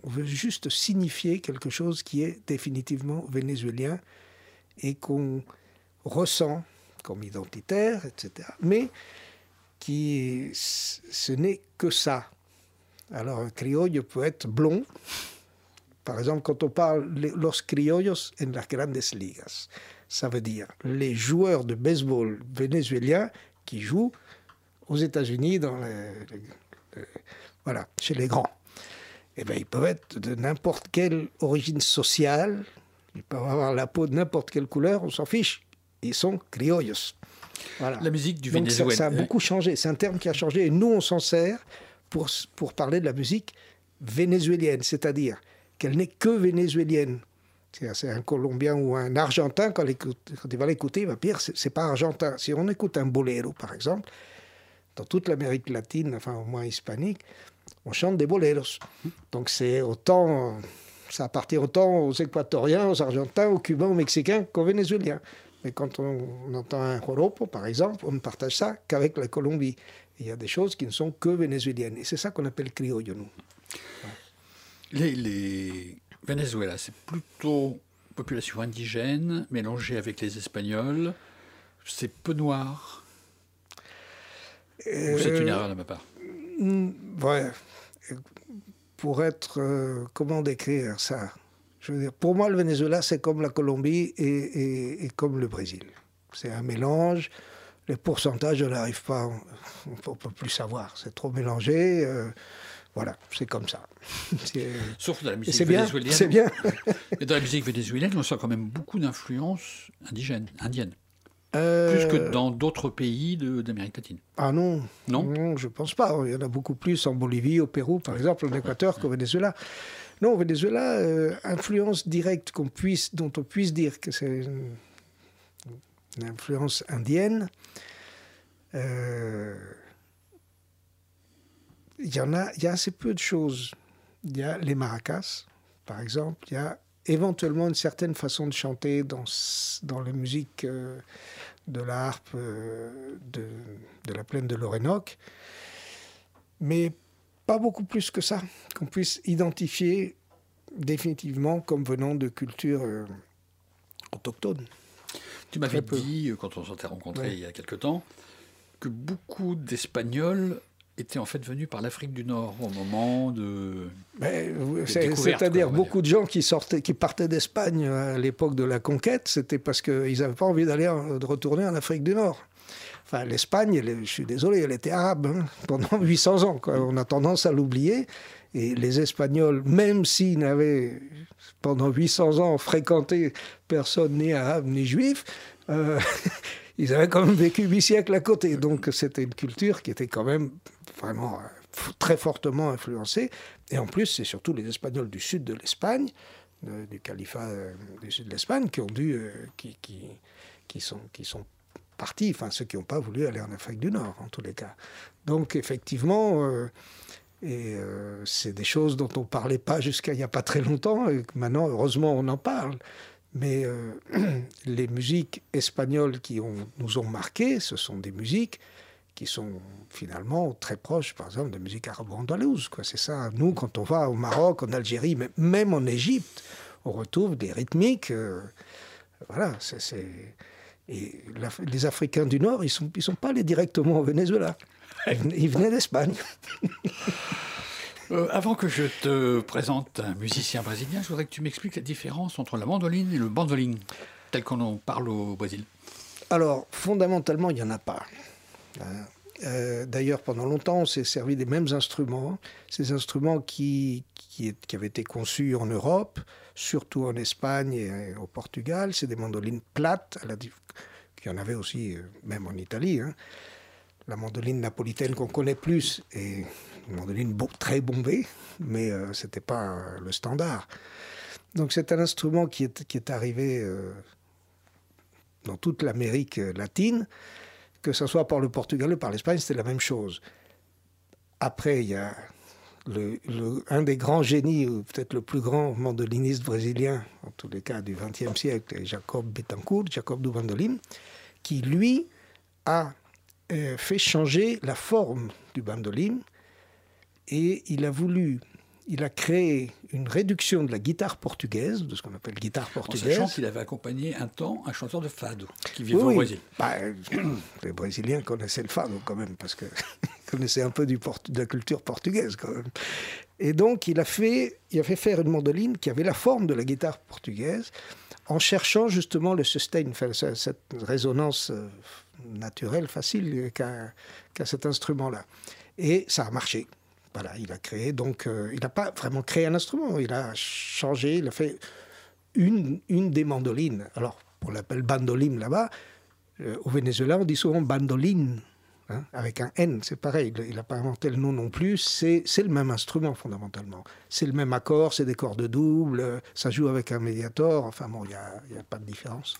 B: veut juste signifier quelque chose qui est définitivement vénézuélien et qu'on ressent comme identitaire, etc. Mais qui, ce n'est que ça. Alors, un criollo peut être blond. Par exemple, quand on parle los criollos en las grandes ligas, ça veut dire les joueurs de baseball vénézuéliens qui jouent aux États-Unis, dans les- voilà, chez les grands. Eh bien, ils peuvent être de n'importe quelle origine sociale, ils peuvent avoir la peau de n'importe quelle couleur, on s'en fiche. Ils sont criollos. Voilà.
A: La musique du
B: Donc ça,
A: Venezuela.
B: ça a beaucoup changé. C'est un terme qui a changé et nous, on s'en sert pour, pour parler de la musique vénézuélienne, c'est-à-dire qu'elle n'est que vénézuélienne. C'est un Colombien ou un Argentin, quand, il va l'écouter, il va dire c'est pas argentin. Si on écoute un boléro, par exemple, dans toute l'Amérique latine, enfin au moins hispanique, on chante des boleros. Donc c'est autant, ça appartient autant aux Équatoriens, aux Argentins, aux Cubains, aux Mexicains qu'aux Vénézuéliens. Mais quand on, on entend un joropo, par exemple, on ne partage ça qu'avec la Colombie. Il y a des choses qui ne sont que vénézuéliennes. Et c'est ça qu'on appelle criollo, nous.
A: Les, les Venezuela, c'est plutôt population indigène mélangée avec les Espagnols. C'est peu noir. Ou c'est une
B: Euh,
A: erreur de ma part.
B: Mm, Ouais. Pour être. euh, comment décrire ça? Je veux dire, pour moi, le Venezuela, c'est comme la Colombie et, et- et comme le Brésil. C'est un mélange. Les pourcentages, je n'arrive pas. On ne peut plus savoir. C'est trop mélangé. euh, voilà, c'est comme ça.
A: Sauf dans la musique vénézuélienne.
B: C'est bien.
A: Et dans la musique vénézuélienne, on sent quand même beaucoup d'influences indigènes, indiennes.
B: Euh,
A: Plus que dans d'autres pays d'Amérique latine.
B: Ah non,
A: Non
B: je pense pas. Il y en a beaucoup plus en Bolivie, au Pérou, par exemple, en Équateur qu'au Venezuela. Non, au Venezuela, euh, influence directe dont on puisse dire que c'est une, influence indienne. euh, Il y en a, il y a assez peu de choses. Il y a les maracas, par exemple. Il y a éventuellement une certaine façon de chanter dans, dans la musique euh, de la harpe euh, de, de la plaine de l'Orénoque, mais pas beaucoup plus que ça, qu'on puisse identifier définitivement comme venant de cultures euh, autochtones.
A: Tu m'avais dit, euh, quand on s'était rencontrés
B: Ouais.
A: il y a quelque temps, que beaucoup d'Espagnols étaient en fait venus par l'Afrique du Nord au moment de...
B: Euh,
A: découvertes,
B: C'est-à-dire beaucoup de gens qui, sortaient, qui partaient d'Espagne à l'époque de la conquête, c'était parce qu'ils n'avaient pas envie d'aller en- de retourner en Afrique du Nord. Enfin, l'Espagne, je suis désolé, elle était arabe hein, pendant 800 ans. On a tendance à l'oublier. Et les Espagnols, même s'ils n'avaient pendant 800 ans fréquenté personne ni arabe ni juif, euh, ils avaient quand même vécu huit siècles à côté. Donc c'était une culture qui était quand même vraiment euh, très fortement influencée. Et en plus, c'est surtout les Espagnols du sud de l'Espagne, euh, du califat du sud de l'Espagne, qui ont dû, qui sont, qui sont partis, enfin ceux qui n'ont pas voulu aller en Afrique du Nord, en tous les cas. Donc effectivement, euh, euh, c'est des choses dont on ne parlait pas jusqu'à il n'y a pas très longtemps, et que maintenant, heureusement, on en parle. Mais euh, les musiques espagnoles qui nous ont marqués, ce sont des musiques qui sont finalement très proches, par exemple, de musique arabo-andalouse. C'est ça. Nous, quand on va au Maroc, en Algérie, même en Égypte, on retrouve des rythmiques. voilà, c'est. Et la- les Africains du Nord, ils ne sont, ils sont pas allés directement au Venezuela. Ils venaient- d'Espagne.
A: Euh, avant que je te présente un musicien brésilien, je voudrais que tu m'expliques la différence entre la mandoline et le bandoline, tel qu'on en parle au Brésil.
B: Alors, fondamentalement, il n'y en a pas. Hein. Euh, D'ailleurs, pendant longtemps, on s'est servi des mêmes instruments, ces instruments qui, qui avaient été conçus en Europe, surtout en Espagne et au Portugal. C'est des mandolines plates, qu'il y en avait aussi, euh, même en Italie. hein. La mandoline napolitaine qu'on connaît plus est une mandoline très bombée, mais euh, ce n'était pas euh, le standard. Donc c'est un instrument qui est, qui est arrivé euh, dans toute l'Amérique euh, latine, que ce soit par le Portugal ou par l'Espagne, c'était la même chose. Après, il y a un des grands génies, ou peut-être le plus grand mandoliniste brésilien, en tous les cas du XXe siècle, Jacob Betancourt, Jacob do Bandolim, qui lui a euh, fait changer la forme du bandolim et il a voulu, il a créé une réduction de la guitare portugaise, de ce qu'on appelle guitare
A: En
B: portugaise.
A: sachant qu'il avait accompagné un temps un chanteur de fado qui
B: Oui,
A: vivait au. Brésil.
B: Bah, les Brésiliens connaissaient le fado quand même, parce qu'ils connaissaient un peu du de la culture portugaise quand même. Et donc, il a, fait, il a fait faire une mandoline qui avait la forme de la guitare portugaise, en cherchant justement le sustain, enfin, cette résonance euh, naturelle, facile qu'a qu'a cet instrument-là. Et ça a marché. Voilà, il a créé, donc, euh, il n'a pas vraiment créé un instrument, il a changé, il a fait une, une des mandolines. Alors, on l'appelle bandoline là-bas. Euh, au Venezuela, on dit souvent bandoline, hein, avec un N, c'est pareil. Il n'a pas inventé le nom non plus. C'est le même instrument, fondamentalement. C'est le même accord, c'est des cordes doubles, euh, ça joue avec un médiator. Enfin bon, il n'y a, y a pas de différence.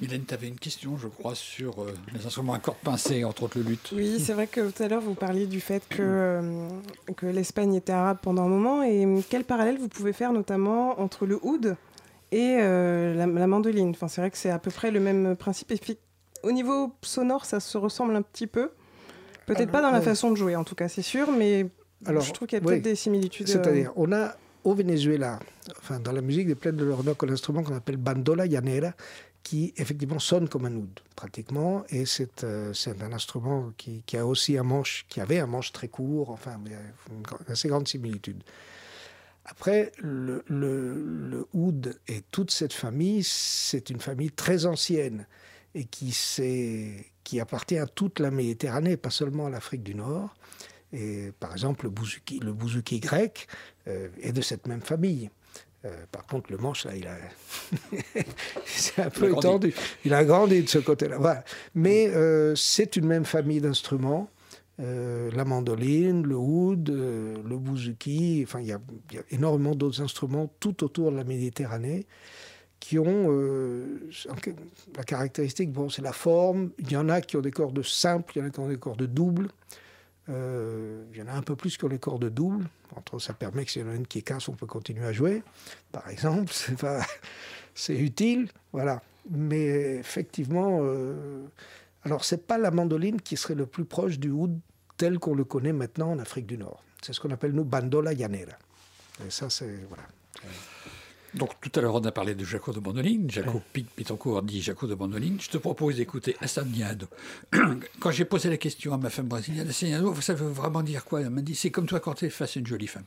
A: Mylène, tu avais une question, je crois, sur euh, les instruments à cordes pincées, entre autres le luth.
C: Oui, c'est vrai que tout à l'heure, vous parliez du fait que, euh, que l'Espagne était arabe pendant un moment. Et euh, quel parallèle vous pouvez faire notamment entre le oud et euh, la, la mandoline? Enfin, C'est vrai que c'est à peu près le même principe. Et puis, au niveau sonore, ça se ressemble un petit peu. Peut-être pas dans la façon de jouer, en tout cas, c'est sûr, mais
B: Alors,
C: je trouve qu'il y a
B: oui.
C: peut-être des similitudes. euh,
B: C'est-à-dire, on a au Venezuela, enfin dans la musique des plaines de l'Orinoco, un instrument qu'on appelle bandola llanera, qui effectivement sonne comme un oud, pratiquement, et c'est euh, un instrument qui, a aussi un manche, qui avait un manche très court, enfin, a une gr- assez grande similitude. Après, le, oud et toute cette famille, c'est une famille très ancienne et qui, qui appartient à toute la Méditerranée, pas seulement à l'Afrique du Nord. Et par exemple, le bouzouki, le bouzouki grec euh, est de cette même famille. Euh, par contre, le manche, là, il a. c'est un peu étendu. Il a grandi de ce côté-là. Voilà. Mais euh, c'est une même famille d'instruments. Euh, la mandoline, le oud, le bouzouki, enfin, il y, y a énormément d'autres instruments tout autour de la Méditerranée qui ont la caractéristique, bon, c'est la forme. Il y en a qui ont des cordes simples, il y en a qui ont des cordes doubles. Euh, il y en a un peu plus ont les cordes doubles. Entre ça permet que s'il y en a une qui casse, on peut continuer à jouer. Par exemple, c'est utile, voilà. Mais effectivement, euh, alors c'est pas la mandoline qui serait le plus proche du oud tel qu'on le connaît maintenant en Afrique du Nord. C'est ce qu'on appelle nous bandola llanera. Et ça, c'est voilà.
A: Donc tout à l'heure, on a parlé de Jaco de Bandoline. Jaco Pic Pitancourt dit Jaco de Bandoline. Je te propose d'écouter Assagnado. Quand j'ai posé la question à ma femme brésilienne, Assagnado, ça veut vraiment dire quoi? Elle m'a dit c'est comme toi quand tu es face à une jolie femme.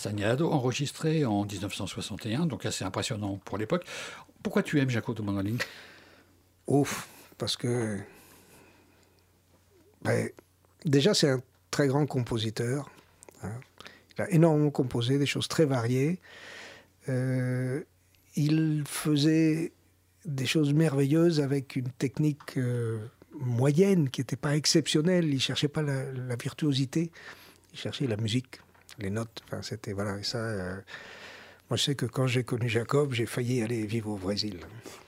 A: Titre, Assagnado, enregistré en 1961, donc assez impressionnant pour l'époque. Pourquoi tu aimes Jaco de Mandoline
B: Ouf, parce que ben, déjà c'est un très grand compositeur. hein. Il a énormément composé des choses très variées. Euh, il faisait des choses merveilleuses avec une technique euh, moyenne qui n'était pas exceptionnelle. Il cherchait pas la virtuosité, il cherchait la musique, les notes. Enfin, c'était voilà. Et ça, euh, moi, je sais que quand j'ai connu Jacob, j'ai failli aller vivre au Brésil.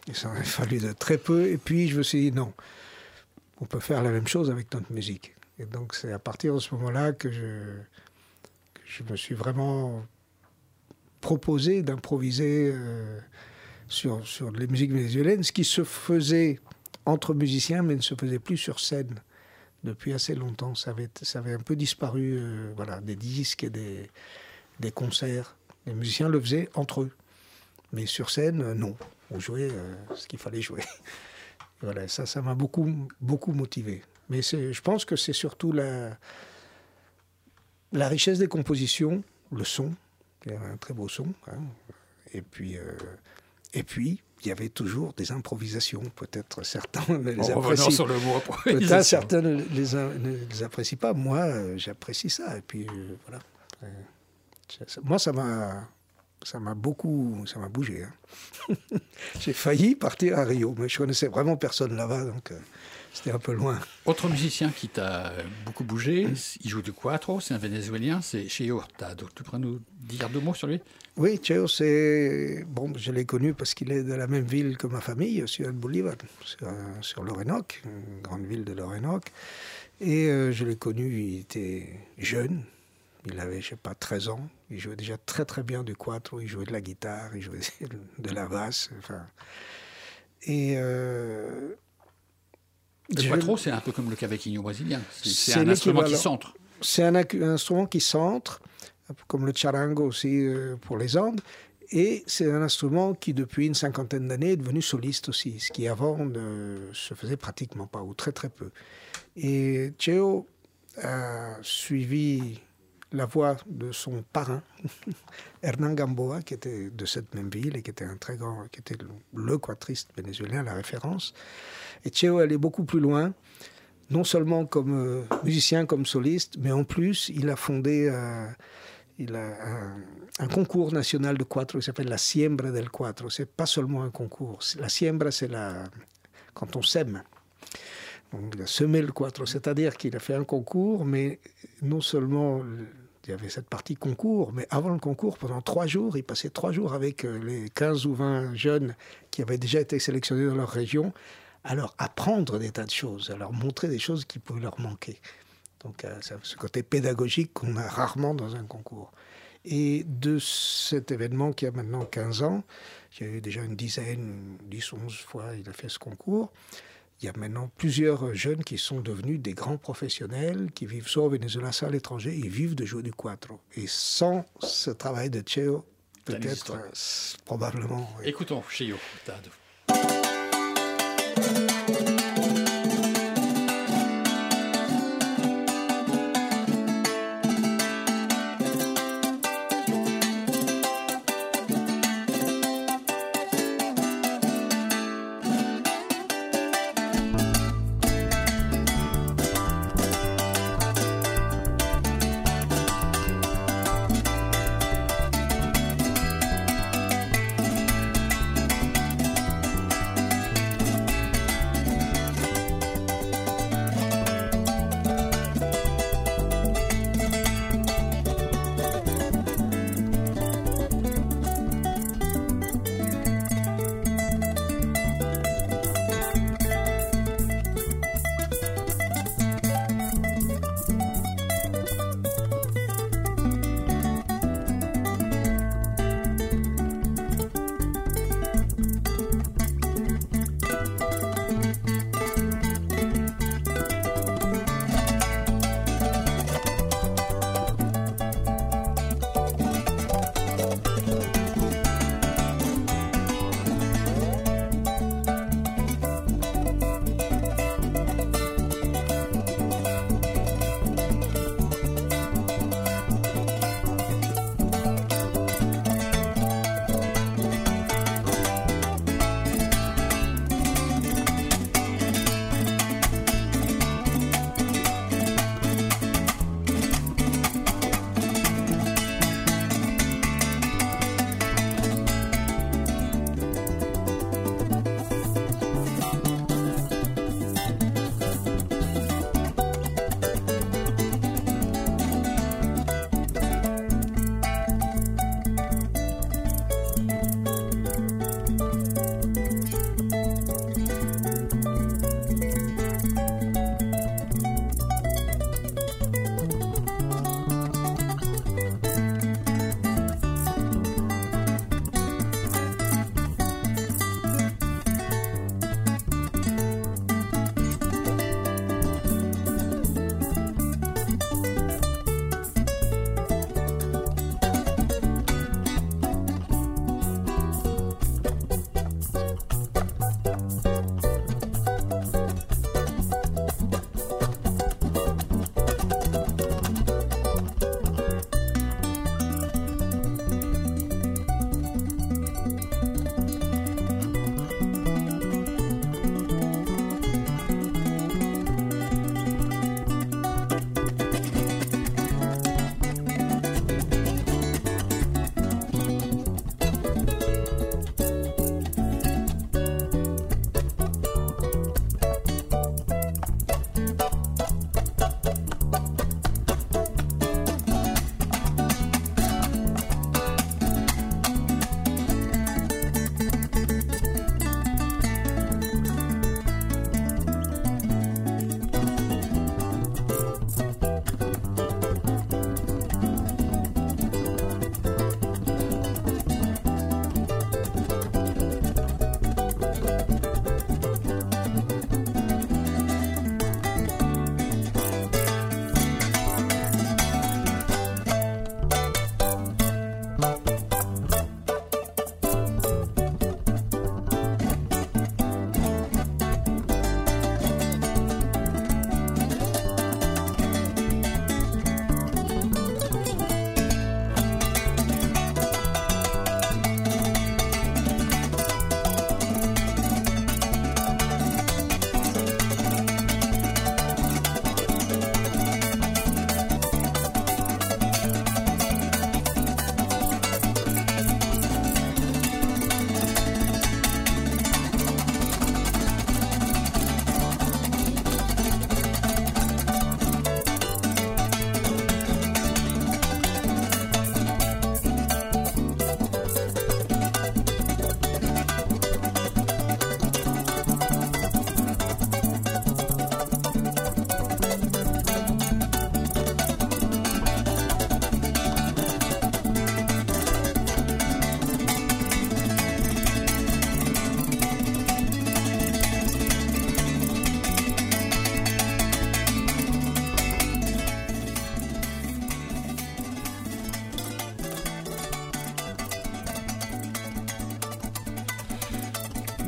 B: Et ça a fallu de très peu. Et puis, je me suis dit non, on peut faire la même chose avec notre musique. Et donc, c'est à partir de ce moment-là que je, que je me suis vraiment proposé d'improviser euh, sur, sur les musiques vénézuéliennes, ce qui se faisait entre musiciens, mais ne se faisait plus sur scène depuis assez longtemps. Ça avait, un peu disparu, euh, voilà, des disques et des, concerts. Les musiciens le faisaient entre eux. Mais sur scène, euh, non. On jouait euh, ce qu'il fallait jouer. Voilà, ça, ça m'a beaucoup, beaucoup motivé. Mais je pense que c'est surtout la, richesse des compositions, le son, y avait un très beau son. hein. Et puis, et puis, il y avait toujours des improvisations. Peut-être certains ne les
A: En revenant
B: apprécient.
A: sur le mot
B: Peut-être
A: improvisation.
B: certains ne les, ne les apprécient pas. Moi, euh, j'apprécie ça. Et puis, euh, voilà. Euh, moi, ça m'a, ça m'a beaucoup, ça m'a bougé. hein. J'ai failli partir à Rio, mais je connaissais vraiment personne là-bas, donc euh, c'était un peu loin.
A: Autre musicien qui t'a beaucoup bougé, il joue du cuatro, c'est un Vénézuélien, c'est Cheo Hurtado. Tu pourrais nous dire deux mots sur lui?
B: Oui, Cheo, c'est bon, je l'ai connu parce qu'il est de la même ville que ma famille, Ciudad Bolívar, sur, sur l'Orénoque, une grande ville de l'Orénoque. Et euh, je l'ai connu, il était jeune, il avait, je sais pas, 13 ans. Il jouait déjà très très bien du quattro, il jouait de la guitare, il jouait de la basse. Enfin. Et. euh,
A: Le
B: je-
A: cuatro, c'est un peu comme le cavaquinho brésilien. C'est- un instrument qui centre.
B: C'est un, instrument qui centre, comme le charango aussi euh, pour les Andes. Et c'est un instrument qui, depuis une cinquantaine d'années, est devenu soliste aussi, ce qui avant ne se faisait pratiquement pas, ou très très peu. Et Cheo a suivi la voie de son parrain, Hernán Gamboa, qui était de cette même ville et qui était un très grand, qui était le, le quatriste vénézuélien, la référence. Et Cheo allait beaucoup plus loin non seulement comme euh, musicien, comme soliste, mais en plus, il a fondé euh, il a un, concours national de quattro qui s'appelle la Siembra del Quattro. C'est pas seulement un concours. La siembra, c'est la quand on sème. Donc, il a semé le quattro, c'est-à-dire qu'il a fait un concours, mais non seulement le- il y avait cette partie concours, mais avant le concours, pendant trois jours, il passait trois jours avec euh, les 15 ou 20 jeunes qui avaient déjà été sélectionnés dans leur région, leur apprendre des tas de choses, leur montrer des choses qui pouvaient leur manquer. Donc euh, ça- ce côté pédagogique qu'on a rarement dans un concours. Et de cet événement qui a maintenant 15 ans, il y a eu déjà une dizaine, 10, 11 fois, il a fait ce concours. Il y a maintenant plusieurs jeunes qui sont devenus des grands professionnels, qui vivent soit au Venezuela, soit à l'étranger, ils vivent de jouer du quattro. Et sans ce travail de Cheo, peut-être, euh, probablement. oui.
A: Écoutons Cheo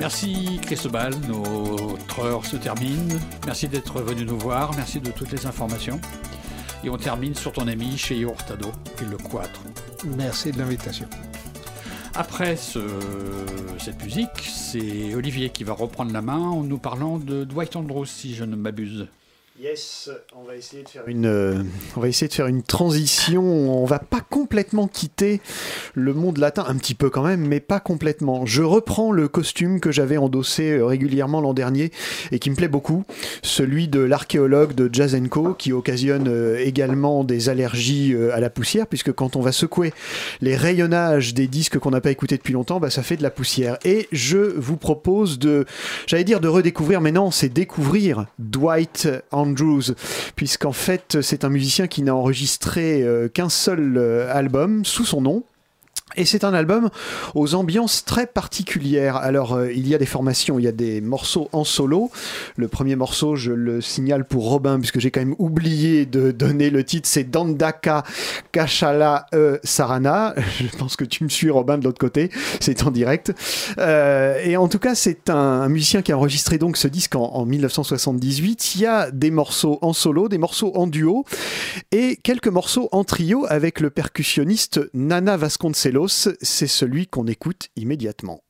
A: Merci Cristobal, notre heure se termine. Merci d'être venu nous voir, merci de toutes les informations. Et on termine sur ton ami chez Hurtado et le Quattro.
B: Merci de l'invitation.
A: Après ce- cette musique, c'est Olivier qui va reprendre la main en nous parlant de Dwight Andrews, si je ne m'abuse.
D: Yes, on va essayer de faire une, euh, on va essayer de faire une transition. On va pas complètement quitter le monde latin, un petit peu quand même, mais pas complètement. Je reprends le costume que j'avais endossé euh, régulièrement l'an dernier et qui me plaît beaucoup, celui de l'archéologue de Jazenko, qui occasionne euh, également des allergies euh, à la poussière, puisque quand on va secouer les rayonnages des disques qu'on n'a pas écoutés depuis longtemps, bah, ça fait de la poussière. Et je vous propose de, j'allais dire de redécouvrir, mais non, c'est découvrir Dwight Andrews, puisqu'en fait, c'est un musicien qui n'a enregistré qu'un seul album sous son nom. Et c'est un album aux ambiances très particulières. Alors, euh, il y a des formations, il y a des morceaux en solo. Le premier morceau, je le signale pour Robin, puisque j'ai quand même oublié de donner le titre, c'est Dandaka Kashala euh, Sarana. Je pense que tu me suis, Robin, de l'autre côté. C'est en direct. Euh, et en tout cas, c'est un, un musicien qui a enregistré donc ce disque en, en 1978. Il y a des morceaux en solo, des morceaux en duo et quelques morceaux en trio avec le percussionniste Nana Vasconcelos. C'est celui qu'on écoute immédiatement.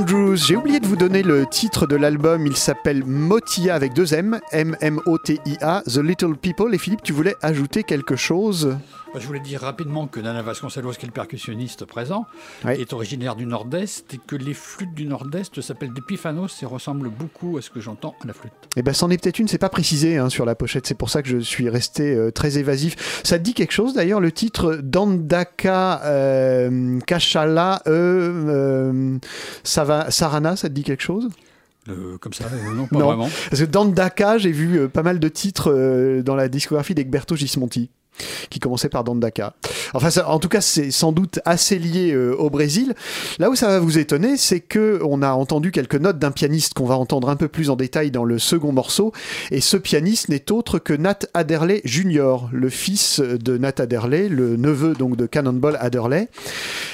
D: Andrews. J'ai oublié de vous donner le titre de l'album. Il s'appelle Motia avec deux M, M-M-O-T-I-A, The Little People. Et Philippe, tu voulais ajouter quelque chose?
A: Je voulais dire rapidement que Nana Vasconcelos, qui est le percussionniste présent,
D: Oui.
A: est originaire du Nord-Est et que les flûtes du Nord-Est s'appellent des pifanos et ressemblent beaucoup à ce que j'entends à la flûte.
D: Eh ben, c'en est peut-être une, c'est pas précisé hein, sur la pochette, c'est pour ça que je suis resté euh, très évasif. Ça te dit quelque chose d'ailleurs, le titre Dandaka euh, Kashala euh, euh, Sava- Sarana, ça te dit quelque chose?
A: Euh, comme ça, euh, non, pas
D: Non.
A: vraiment.
D: Parce que Dandaka, j'ai vu euh, pas mal de titres dans la discographie d'Egberto Gismonti qui commençait par Dandaka. Enfin, en tout cas, c'est sans doute assez lié euh, au Brésil. Là où ça va vous étonner, c'est que on a entendu quelques notes d'un pianiste qu'on va entendre un peu plus en détail dans le second morceau. Et ce pianiste n'est autre que Nat Adderley Jr., le fils de Nat Adderley, le neveu donc de Cannonball Adderley.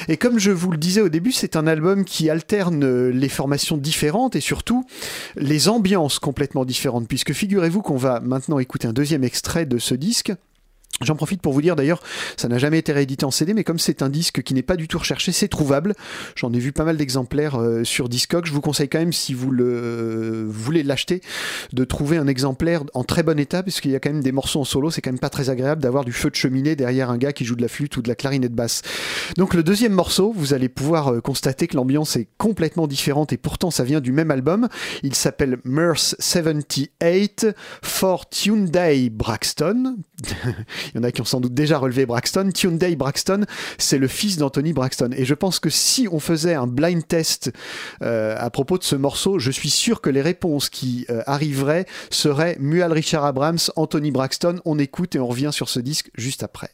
D: Et comme je vous le disais au début, c'est un album qui alterne euh, les formations différentes et surtout les ambiances complètement différentes. Puisque figurez-vous qu'on va maintenant écouter un deuxième extrait de ce disque. J'en profite pour vous dire d'ailleurs, ça n'a jamais été réédité en CD, mais comme c'est un disque qui n'est pas du tout recherché, c'est trouvable. J'en ai vu pas mal d'exemplaires euh, sur Discog. Je vous conseille quand même, si vous le euh, voulez l'acheter, de trouver un exemplaire en très bon état, parce qu'il y a quand même des morceaux en solo. C'est quand même pas très agréable d'avoir du feu de cheminée derrière un gars qui joue de la flûte ou de la clarinette basse. Donc le deuxième morceau, vous allez pouvoir euh, constater que l'ambiance est complètement différente et pourtant ça vient du même album. Il s'appelle Mirth 78 for Hyundai Braxton. Il y en a qui ont sans doute déjà relevé Braxton. Hyundai Braxton, c'est le fils d'Anthony Braxton. Et je pense que si on faisait un blind test euh, à propos de ce morceau, je suis sûr que les réponses qui euh, arriveraient seraient Mual Richard Abrams, Anthony Braxton. On écoute et on revient sur ce disque juste après.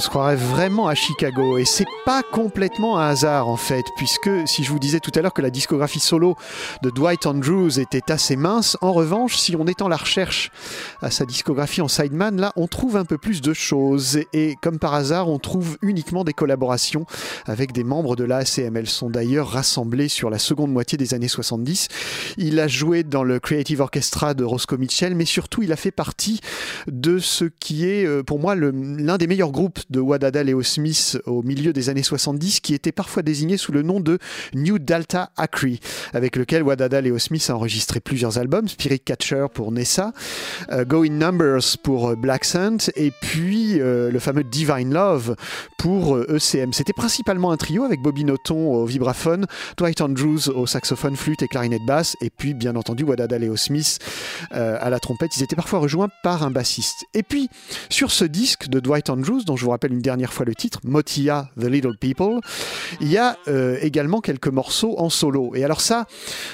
D: Se croirait vraiment à Chicago et c'est pas complètement un hasard en fait, puisque si je vous disais tout à l'heure que la discographie solo de Dwight Andrews était assez mince, en revanche, si on étend la recherche à sa discographie en sideman, là on trouve un peu plus de choses et comme par hasard, on trouve uniquement des collaborations avec des membres de l'ACM. Elles sont d'ailleurs rassemblées sur la seconde moitié des années 70. Il a joué dans le Creative Orchestra de Roscoe Mitchell, mais surtout il a fait partie de ce qui est euh, pour moi l'un des meilleurs groupe de Wadada Leo Smith au milieu des années 70 qui était parfois désigné sous le nom de New Delta Acri, avec lequel Wadada Leo Smith a enregistré plusieurs albums, Spirit Catcher pour Nessa, euh, Go in Numbers pour euh, Black Sant et puis euh, le fameux Divine Love pour ECM. C'était principalement un trio avec Bobby Noton au vibraphone, Dwight Andrews au saxophone, flûte et clarinette basse et puis bien entendu Wadada Leo Smith à la trompette. Ils étaient parfois rejoints par un bassiste. Et puis sur ce disque de Dwight Andrews, dont je vous une dernière fois le titre, Motia, The Little People, il y a euh, également quelques morceaux en solo. Et alors ça,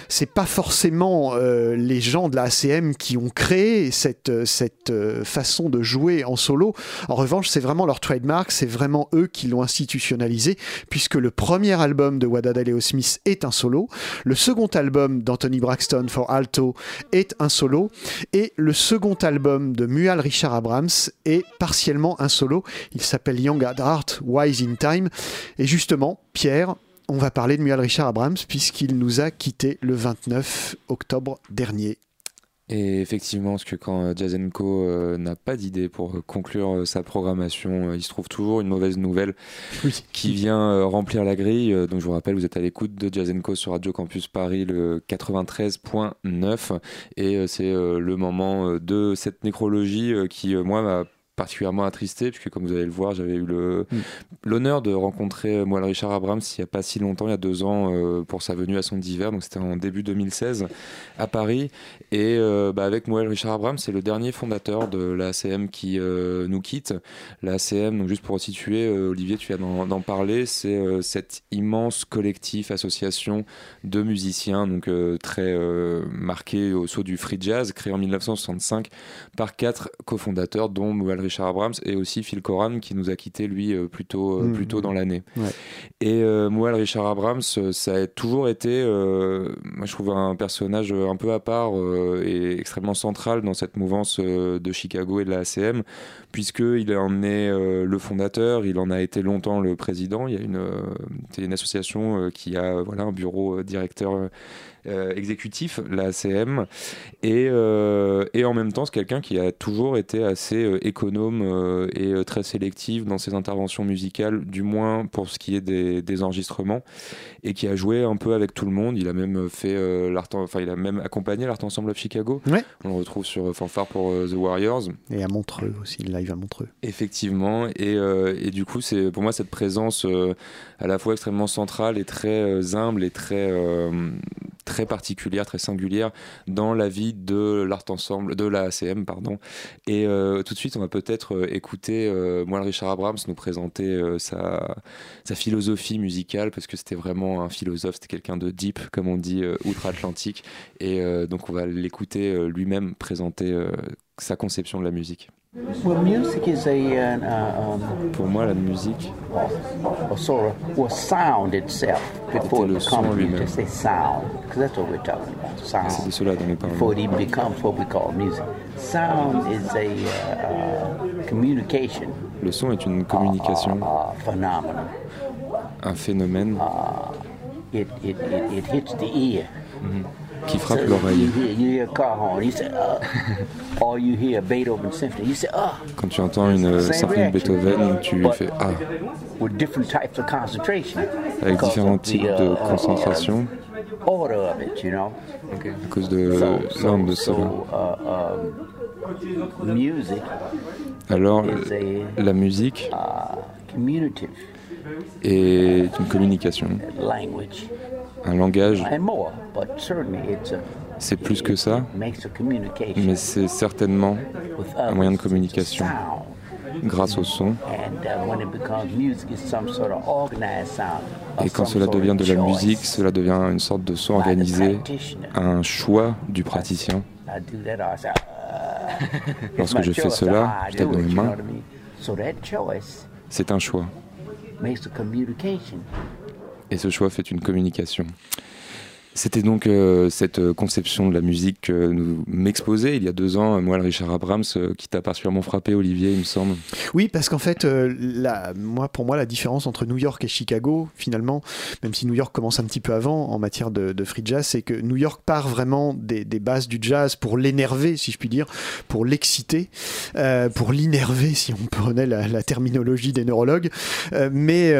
D: c'est pas forcément euh, les gens de la ACM qui ont créé cette, euh, cette façon de jouer en solo. En revanche, c'est vraiment leur trademark, c'est vraiment eux qui l'ont institutionnalisé, puisque le premier album de Wadada Leo Smith est un solo, le second album d'Anthony Braxton for Alto est un solo, et le second album de Mual Richard Abrams est partiellement un solo. Il Young at Heart, Wise in Time. Et justement, Pierre, on va parler de Mual Richard Abrams puisqu'il nous a quitté le 29 octobre dernier.
E: Et effectivement, parce que quand euh, Jazz Co euh, n'a pas d'idée pour euh, conclure euh, sa programmation, euh, il se trouve toujours une mauvaise nouvelle qui vient remplir la grille. Donc je vous rappelle, vous êtes à l'écoute de Jazz Co sur Radio Campus Paris, le 93.9. Et c'est le moment de cette nécrologie qui, moi, m'a particulièrement attristé, puisque comme vous allez le voir, j'avais eu le, l'honneur de rencontrer euh, Moelle Richard Abrams il n'y a pas si longtemps, il y a deux ans, euh, pour sa venue à son d'hiver, donc c'était en début 2016 à Paris. Et euh, bah, avec Moelle Richard Abrams, c'est le dernier fondateur de l'ACM qui euh, nous quitte. L'ACM, donc juste pour situer, Olivier, tu viens d'en, parler, c'est cet immense collectif, association de musiciens, donc très marqué au saut du free jazz, créé en 1965 par quatre cofondateurs, dont Moelle Richard Abrams et aussi Phil Coran, qui nous a quitté lui euh, plus tôt, euh,
D: Mhm.
E: plus tôt dans l'année.
D: Ouais.
E: Et euh, Moelle Richard Abrams, ça a toujours été, moi je trouve un personnage un peu à part et extrêmement central dans cette mouvance de Chicago et de la ACM, puisqu'il en est le fondateur, il en a été longtemps le président. Il y a une, c'est une association qui a voilà, un bureau directeur exécutif, la ACM, et, euh, et en même temps c'est quelqu'un qui a toujours été assez euh, économe euh, et euh, très sélectif dans ses interventions musicales, du moins pour ce qui est des, des enregistrements, et qui a joué un peu avec tout le monde. Il a même fait euh, l'art, enfin il a même accompagné l'Art Ensemble of Chicago.
D: Ouais.
E: On le retrouve sur euh, Fanfare pour euh, The Warriors.
D: Et à Montreux aussi, live à Montreux.
E: Effectivement, et, euh, et du coup, c'est pour moi cette présence euh, à la fois extrêmement centrale et très euh, humble et très euh, très particulière, très singulière dans la vie de l'art ensemble, de la pardon. Et euh, tout de suite, on va peut-être euh, écouter euh, Moelle Richard Abrams nous présenter euh, sa sa philosophie musicale parce que c'était vraiment un philosophe, c'était quelqu'un de deep, comme on dit outre-Atlantique, et donc on va l'écouter lui-même présenter sa conception de la musique.
F: Well, music is a, uh, uh, um,
E: Pour moi, la musique,
F: or sort of, or sound itself before it becomes
E: lui-même.
F: just a sound, because that's what we're talking about, sound.
E: de cela dont nous
F: Before it becomes what we call music. Sound is a uh, uh, communication
E: Le son est une communication,
F: uh, phenomenon.
E: un phénomène
F: It, it, it, it hits the ear.
E: Qui frappe l'oreille.
F: Uh,
E: Quand tu entends une symphonie de. Beethoven, tu fais Ah,
F: concentration.
E: avec différents types
F: uh,
E: de
F: uh,
E: concentration
F: you know?
E: à cause de l'ordre de cela.
F: uh, um, music
E: Alors, la musique
F: uh,
E: est une communication,
F: language
E: un langage. C'est plus que ça, mais c'est certainement un moyen de communication. grâce au son. Et quand cela devient de la musique, cela devient une sorte de son organisé, un choix du praticien.
F: Uh,
E: Lorsque je fais cela,
F: I
E: je tape dans mes mains. C'est un choix. Et ce choix fait une communication. C'était donc euh, cette euh, conception de la musique que nous m'exposait il y a deux ans, euh, moi, le Richard Abrams, qui t'a particulièrement frappé, Olivier, il me semble.
D: Oui, parce qu'en fait, moi, pour moi, la différence entre New York et Chicago, finalement, même si New York commence un petit peu avant en matière de, free jazz, c'est que New York part vraiment des, bases du jazz pour l'énerver, si je puis dire, pour l'exciter, pour l'innerver, si on prenait la, la terminologie des neurologues. Mais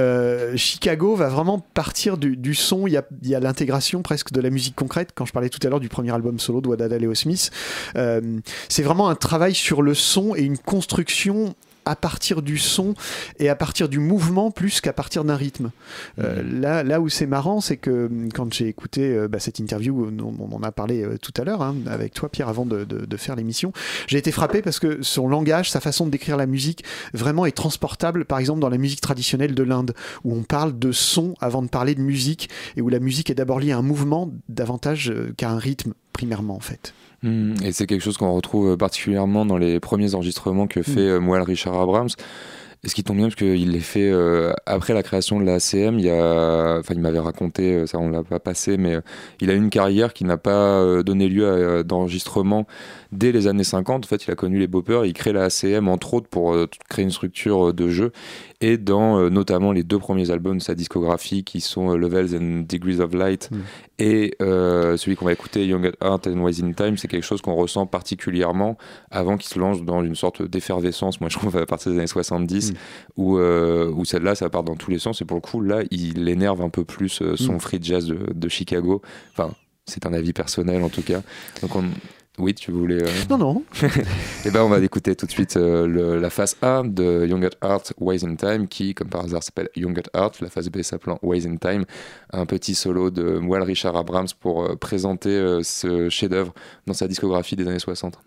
D: Chicago va vraiment partir du, son. Il y a l'intégration presque de la musique concrète. Quand je parlais tout à l'heure du premier album solo de Wadada Leo Smith, euh, c'est vraiment un travail sur le son et une construction à partir du son et à partir du mouvement plus qu'à partir d'un rythme. Euh, là, là où c'est marrant, c'est que hum, quand j'ai écouté euh, bah, cette interview on en a parlé euh, tout à l'heure hein, avec toi, Pierre, avant de, de- de faire l'émission, j'ai été frappé parce que son langage, sa façon de décrire la musique, vraiment est transportable, par exemple, dans la musique traditionnelle de l'Inde, où on parle de son avant de parler de musique et où la musique est d'abord liée à un mouvement davantage euh, qu'à un rythme, primairement en fait.
E: Mm, Et c'est quelque chose qu'on retrouve euh, particulièrement dans les premiers enregistrements que fait euh, Moelle Richard Abrams. Et ce qui tombe bien, parce qu'il les fait euh, après la création de la ACM. Il, enfin, m'avait raconté, ça on l'a pas passé, mais euh, il a eu une carrière qui n'a pas euh, donné lieu à d'enregistrement dès les années 50. En fait, il a connu les boppers. Il crée la ACM entre autres pour créer une structure de jeu. Et dans euh, notamment les deux premiers albums de sa discographie qui sont euh, Levels and Degrees of Light et euh, celui qu'on va écouter Young at Heart and Wise in Time, c'est quelque chose qu'on ressent particulièrement avant qu'il se lance dans une sorte d'effervescence, moi je trouve à partir des années 70, où, euh, où celle-là ça part dans tous les sens et pour le coup là il énerve un peu plus son
D: Mm.
E: free jazz de, de Chicago. Enfin, c'est un avis personnel en tout cas. Donc on... Oui, tu voulais. euh,
D: Non, non.
E: Et ben, on va écouter tout de suite euh, le- la phase A de Young at Heart, Ways in Time, qui, comme par hasard, s'appelle Young at Heart. La phase B s'appelant Ways in Time. Un petit solo de Moelle Richard Abrams pour euh, présenter ce chef-d'œuvre dans sa discographie des années 60.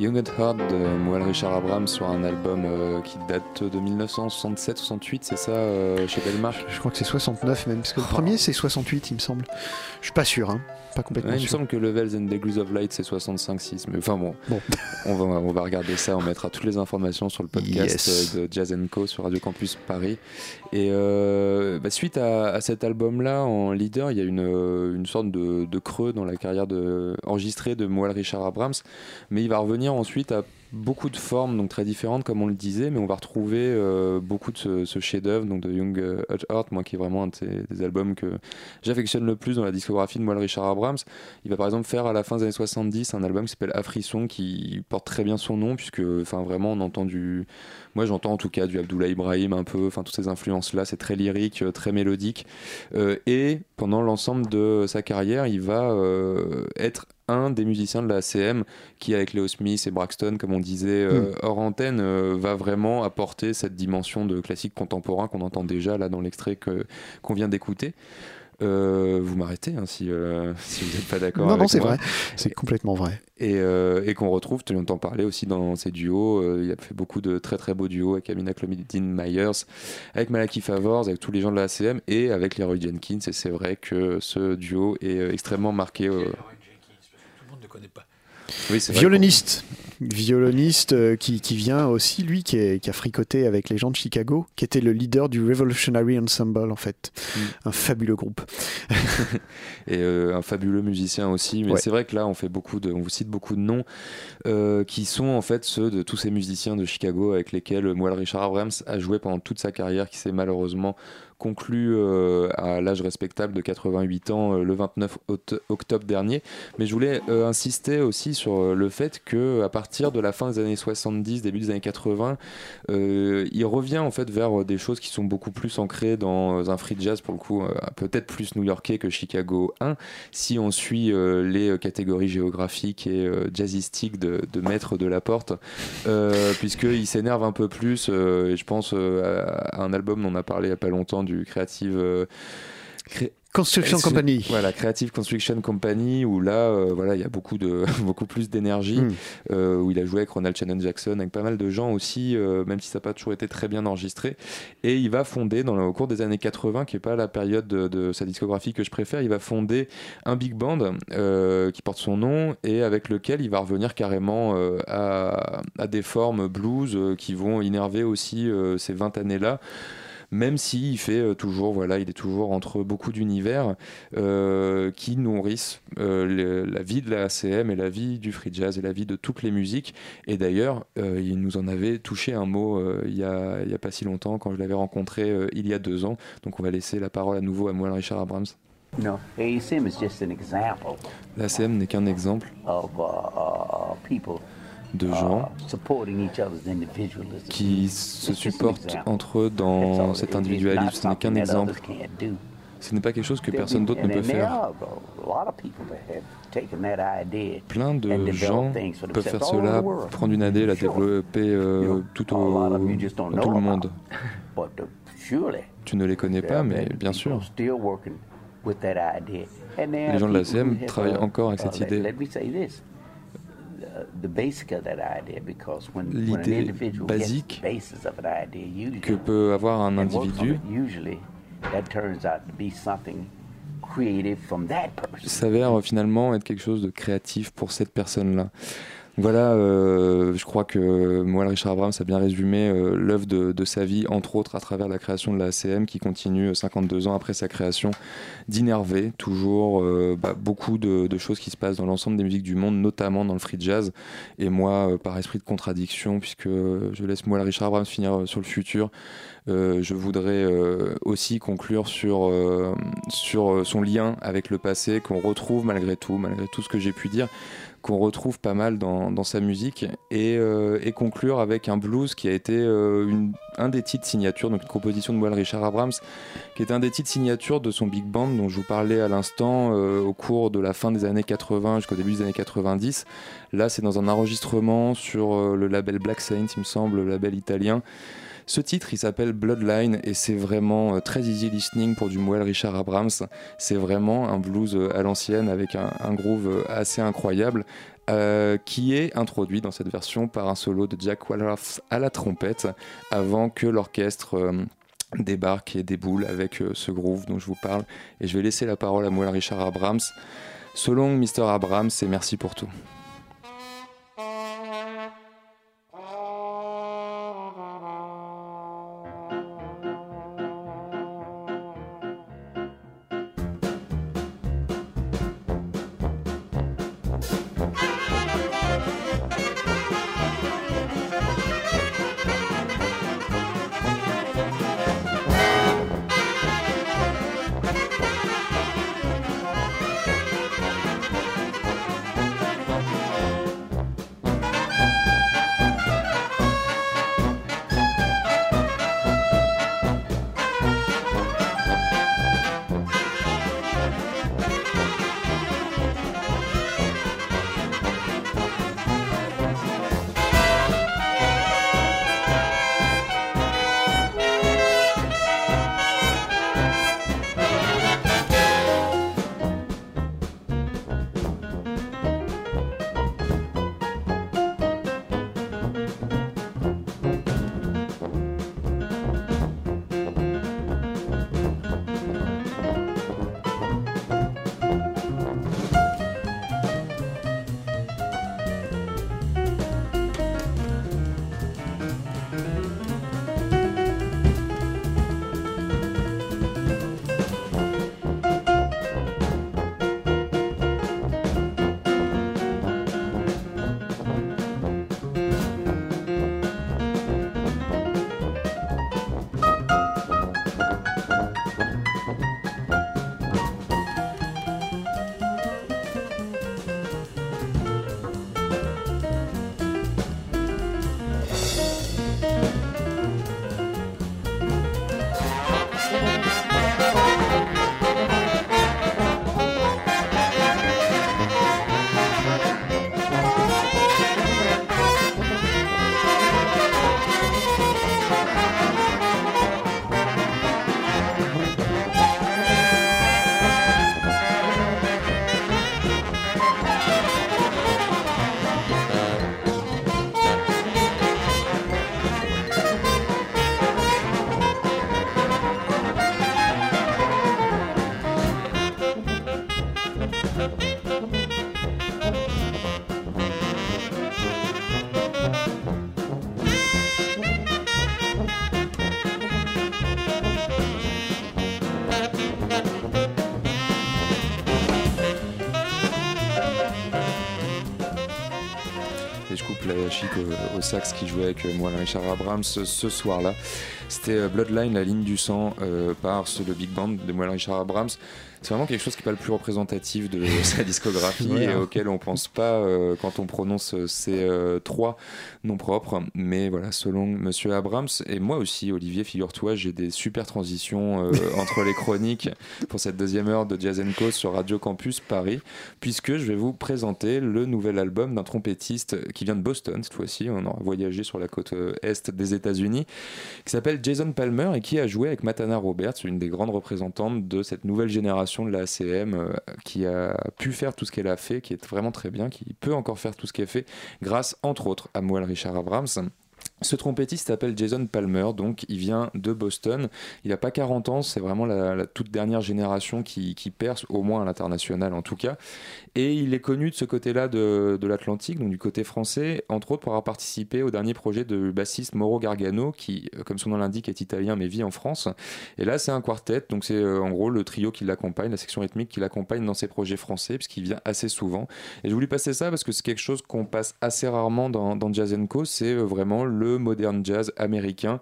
E: Young at Heart de Moelle Richard Abrams sur un album euh, qui date de 1967-68, c'est ça, euh, chez Belmark
D: Je crois que c'est 69 même, parce que le premier c'est 68 il me semble. Je suis pas sûr, hein. pas complètement
E: Ouais, il me
D: sûr.
E: semble que Levels and Degrees of Light c'est 65-6, mais enfin bon,
D: Bon.
E: on, va, on va regarder ça, on mettra toutes les informations sur le podcast
D: Yes.
E: euh, de Jazz Co sur Radio Campus Paris. Et euh, bah, suite à, à cet album-là, en leader, il y a une, une sorte de, de creux dans la carrière de, enregistrée de Moelle Richard Abrams, mais il va revenir ensuite à beaucoup de formes donc très différentes comme on le disait mais on va retrouver euh, beaucoup de ce, ce chef-d'œuvre donc de Young euh, at Heart moi qui est vraiment un des albums que j'affectionne le plus dans la discographie de Moelle Richard Abrams il va par exemple faire à la fin des années 70 un album qui s'appelle Afrisson qui porte très bien son nom puisque enfin vraiment on entend du moi j'entends en tout cas du Abdullah Ibrahim un peu enfin toutes ces influences là c'est très lyrique euh, très mélodique. Euh, et pendant l'ensemble de sa carrière il va euh, être un des musiciens de la ACM qui avec Leo Smith et Braxton comme on disait euh, hors antenne euh, va vraiment apporter cette dimension de classique contemporain qu'on entend déjà là dans l'extrait qu'on vient d'écouter Euh, vous m'arrêtez hein, si, euh, si vous n'êtes pas d'accord
D: Non, non, c'est vrai, c'est complètement vrai.
E: Et, euh, et qu'on retrouve, tu entends parler aussi dans ses duos. il a fait beaucoup de très très beaux duos avec Amina Clomidine Myers, avec Malaki Favors, avec tous les gens de la ACM et avec Leroy Jenkins. Et c'est vrai que ce duo est extrêmement marqué.
A: Connaît pas.
E: Oui,
D: Violoniste, violoniste euh, qui, qui vient aussi, lui, qui, est- qui a fricoté avec les gens de Chicago, qui était le leader du Revolutionary Ensemble, en fait.
E: Mm.
D: Un fabuleux groupe.
E: et euh, un fabuleux musicien aussi. Mais
D: Ouais.
E: c'est vrai que là, on fait beaucoup de, on vous cite beaucoup de noms euh, qui sont en fait ceux de tous ces musiciens de Chicago avec lesquels Moelle Richard Abrams a joué pendant toute sa carrière, qui s'est malheureusement conclu euh, à l'âge respectable de 88 ans euh, le 29 oct- octobre dernier. Mais je voulais euh, insister aussi sur le fait que à partir de la fin des années 70, début des années 80, euh, il revient en fait vers des choses qui sont beaucoup plus ancrées dans un free jazz pour le coup, peut-être plus new-yorkais que Chicago 1, si on suit les catégories géographiques et jazzistiques de, de Maître de la Porte, puisqu'il s'énerve un peu plus, et je pense à un album dont on a parlé il n'y a pas longtemps du Creative... euh, Cré-
D: Construction Company.
E: Voilà, Creative Construction Company, où là, euh, voilà, il y a beaucoup, de, beaucoup plus d'énergie,
D: Mm.
E: euh, où il a joué avec Ronald Shannon Jackson, avec pas mal de gens aussi, euh, même si ça n'a pas toujours été très bien enregistré. Et il va fonder, dans le, au cours des années 80, qui n'est pas la période de, de sa discographie que je préfère, il va fonder un big band qui porte son nom et avec lequel il va revenir carrément à, à des formes blues qui vont innerver aussi ces 20 années-là même s'il fait euh, toujours, voilà, il est toujours entre beaucoup d'univers euh, qui nourrissent euh, le- la vie de la ACM et la vie du free jazz et la vie de toutes les musiques. Et d'ailleurs, euh, il nous en avait touché un mot il y, a, pas si longtemps quand je l'avais rencontré il y a deux ans. Donc on va laisser la parole à nouveau à Moelle Richard Abrams.
F: No, ASM is just an example
E: L'ACM n'est qu'un exemple
F: of uh, uh, people
E: de
F: uh,
E: gens qui se supportent entre eux dans cet individualisme. Ce n'est qu'un exemple. Ce n'est pas quelque chose que personne d'autre ne peut faire. Plein de gens peuvent faire cela, prendre une idée, la développer euh, tout au dans tout le monde.
F: uh, surely,
E: Tu ne les connais pas, mais bien sûr.
F: still working with that idea. And there
E: Les gens de la CM travaillent encore avec cette idée. L'idée basique que peut avoir un individu
F: it, usually that turns out to be something creative from that person.
E: s'avère euh, finalement être quelque chose de créatif pour cette personne-là. Voilà, euh, je crois que Moelle Richard Abrams a bien résumé euh, l'œuvre de, sa vie, entre autres à travers la création de la ACM qui continue euh, 52 ans après sa création d'innerver toujours euh, bah, beaucoup de, choses qui se passent dans l'ensemble des musiques du monde, notamment dans le free jazz. Et moi, euh, par esprit de contradiction, puisque je laisse Moelle Richard Abrams finir euh, sur le futur, euh, je voudrais euh, aussi conclure sur, euh, sur euh, son lien avec le passé qu'on retrouve malgré tout, malgré tout ce que j'ai pu dire, qu'on retrouve pas mal dans, sa musique et, euh, et conclure avec un blues qui a été euh, un des titres signature, donc une composition de Moelle Richard Abrams, qui est un des titres signature de son big band dont je vous parlais à l'instant euh, au cours de la fin des années 80 jusqu'au début des années 90. Là, c'est dans un enregistrement sur le label Black Saint, il me semble, le label italien. Ce titre, il s'appelle Bloodline et c'est vraiment euh, très easy listening pour du Moelle Richard Abrams. C'est vraiment un blues euh, à l'ancienne avec un, groove euh, assez incroyable, qui est introduit dans cette version par un solo de Jack Wallace à la trompette avant que l'orchestre débarque et déboule avec ce groove dont je vous parle. Et je vais laisser la parole à moi, Richard Abrams. So long, Mr. Abrams, et merci pour tout. Sax qui jouait avec moi, Richard Abrams, ce, ce soir-là. C'était euh, Bloodline, la ligne du sang, euh, par le big band de moi, Richard Abrams. C'est vraiment quelque chose qui n'est pas le plus représentatif de sa discographie et auquel on pense pas euh, quand on prononce ces euh, trois noms propres. Mais voilà, selon Monsieur Abrams et moi aussi, Olivier, figure-toi, j'ai des super transitions euh, entre les chroniques pour cette deuxième heure de Jazz Co sur Radio Campus Paris, puisque je vais vous présenter le nouvel album d'un trompettiste qui vient de Boston cette fois-ci. On aura voyagé sur la côte est des États-Unis, qui s'appelle Jason Palmer et qui a joué avec Matana Roberts, une des grandes représentantes de cette nouvelle génération de la ACM euh, qui a pu faire tout ce qu'elle a fait, qui est vraiment très bien, qui peut encore faire tout ce qu'elle fait grâce entre autres à Moelle Richard Abrams. Ce trompettiste s'appelle Jason Palmer, donc il vient de Boston. Il n'a pas 40 ans, c'est vraiment la, toute dernière génération qui, qui perce, au moins à l'international en tout cas. Et il est connu de ce côté-là de, de l'Atlantique, donc du côté français, entre autres pour avoir participé au dernier projet de bassiste Mauro Gargano, qui, euh, comme son nom l'indique, est italien mais vit en France. Et là, c'est un quartet, donc c'est euh, en gros le trio qui l'accompagne, la section rythmique qui l'accompagne dans ses projets français, puisqu'il vient assez souvent. Et je voulais passer ça parce que c'est quelque chose qu'on passe assez rarement dans, dans Jazz Co, c'est euh, vraiment le modern jazz américain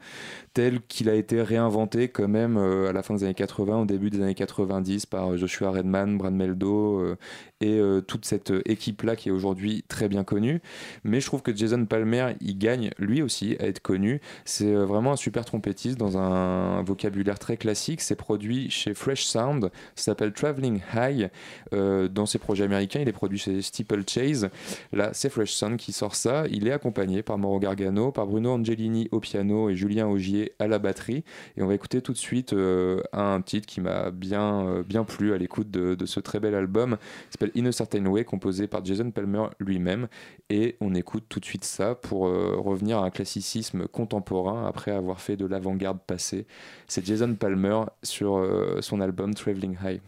E: tel qu'il a été réinventé quand même euh, à la fin des années 80, au début des années 90 par euh, Joshua Redman, Brad Meldo euh, et euh, toute cette euh, équipe-là qui est aujourd'hui très bien connue. Mais je trouve que Jason Palmer, il gagne lui aussi à être connu. C'est euh, vraiment un super trompettiste dans un vocabulaire très classique. C'est produit chez Fresh Sound, s'appelle Traveling High. Dans ses projets américains, il est produit chez Steeple Chase. Là, c'est Fresh Sound qui sort ça. Il est accompagné par Mauro Gargano, par Bruno Angelini au piano et Julien Augier à la batterie. Et on va écouter tout de suite un titre qui m'a bien, bien plu à l'écoute de, de ce très bel album. Il In a Certain Way, composé par Jason Palmer lui-même. Et on écoute tout de suite ça pour euh, revenir à un classicisme contemporain après avoir fait de l'avant-garde passée. C'est Jason Palmer sur euh, son album Traveling High.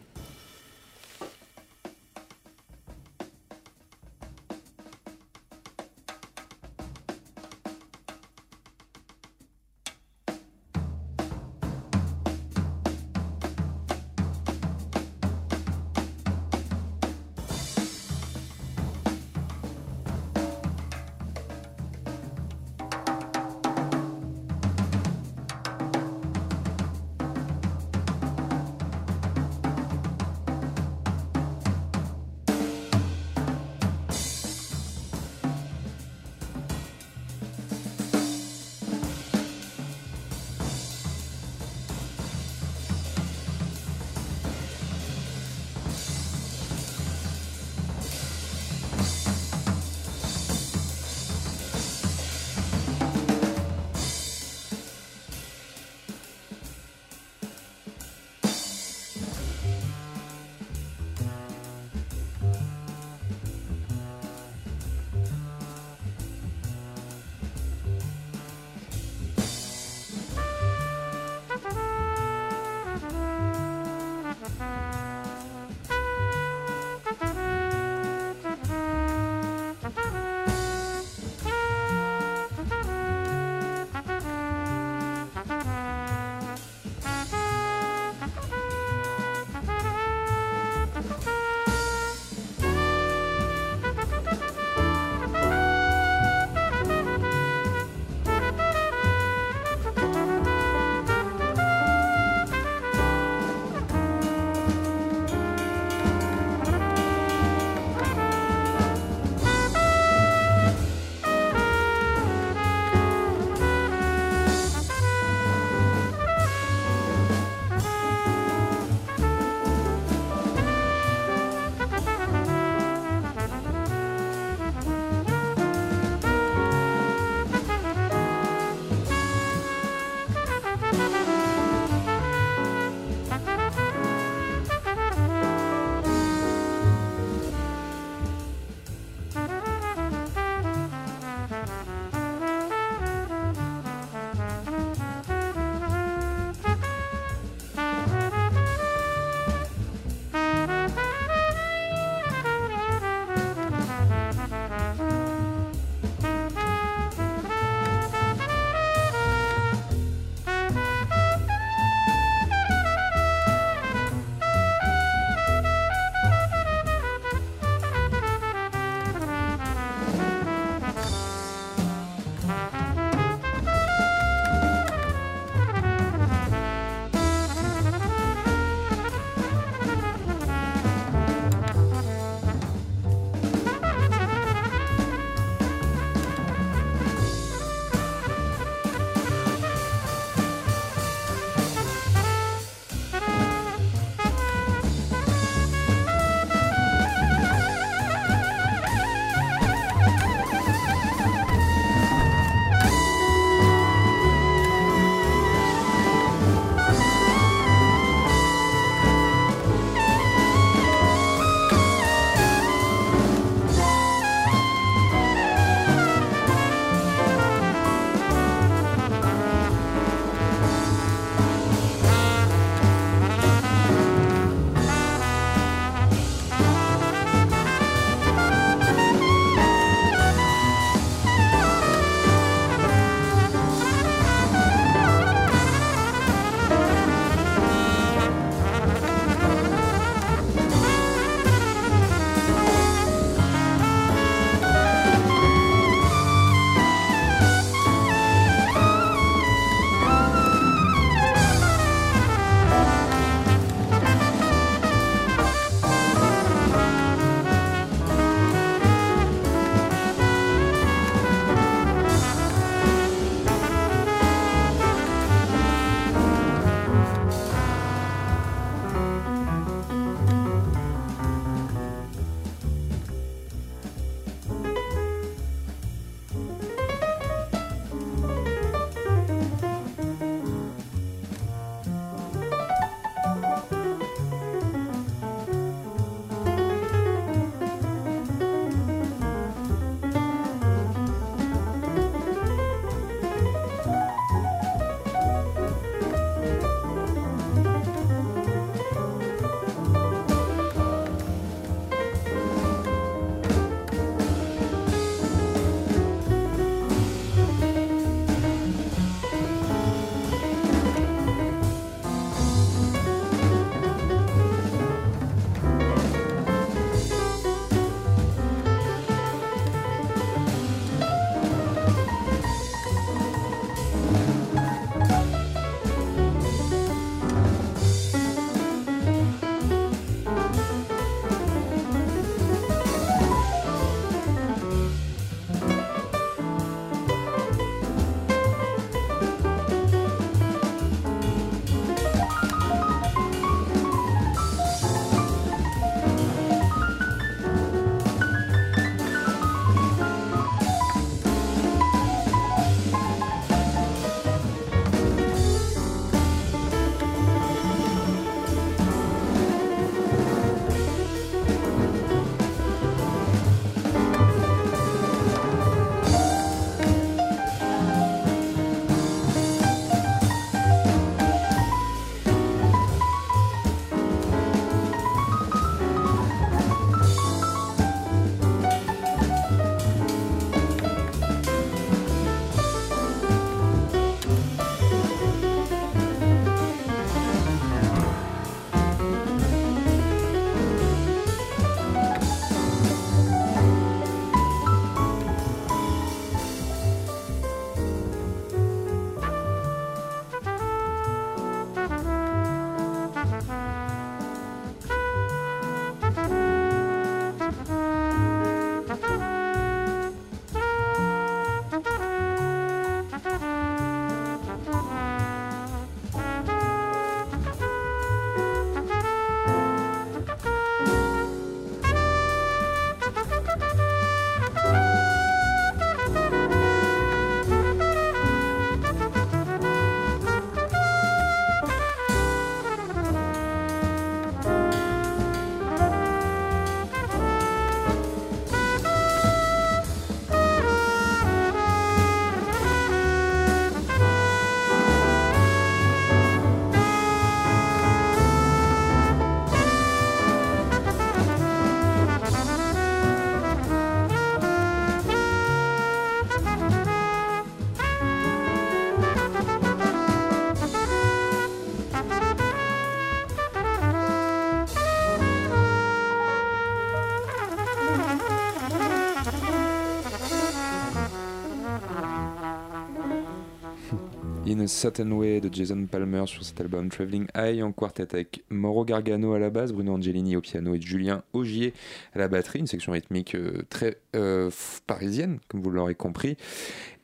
E: Certain Way de Jason Palmer sur cet album Traveling High en quartet avec Mauro Gargano à la base, Bruno Angelini au piano et Julien Augier à la batterie, une section rythmique euh, très euh, parisienne, comme vous l'aurez compris.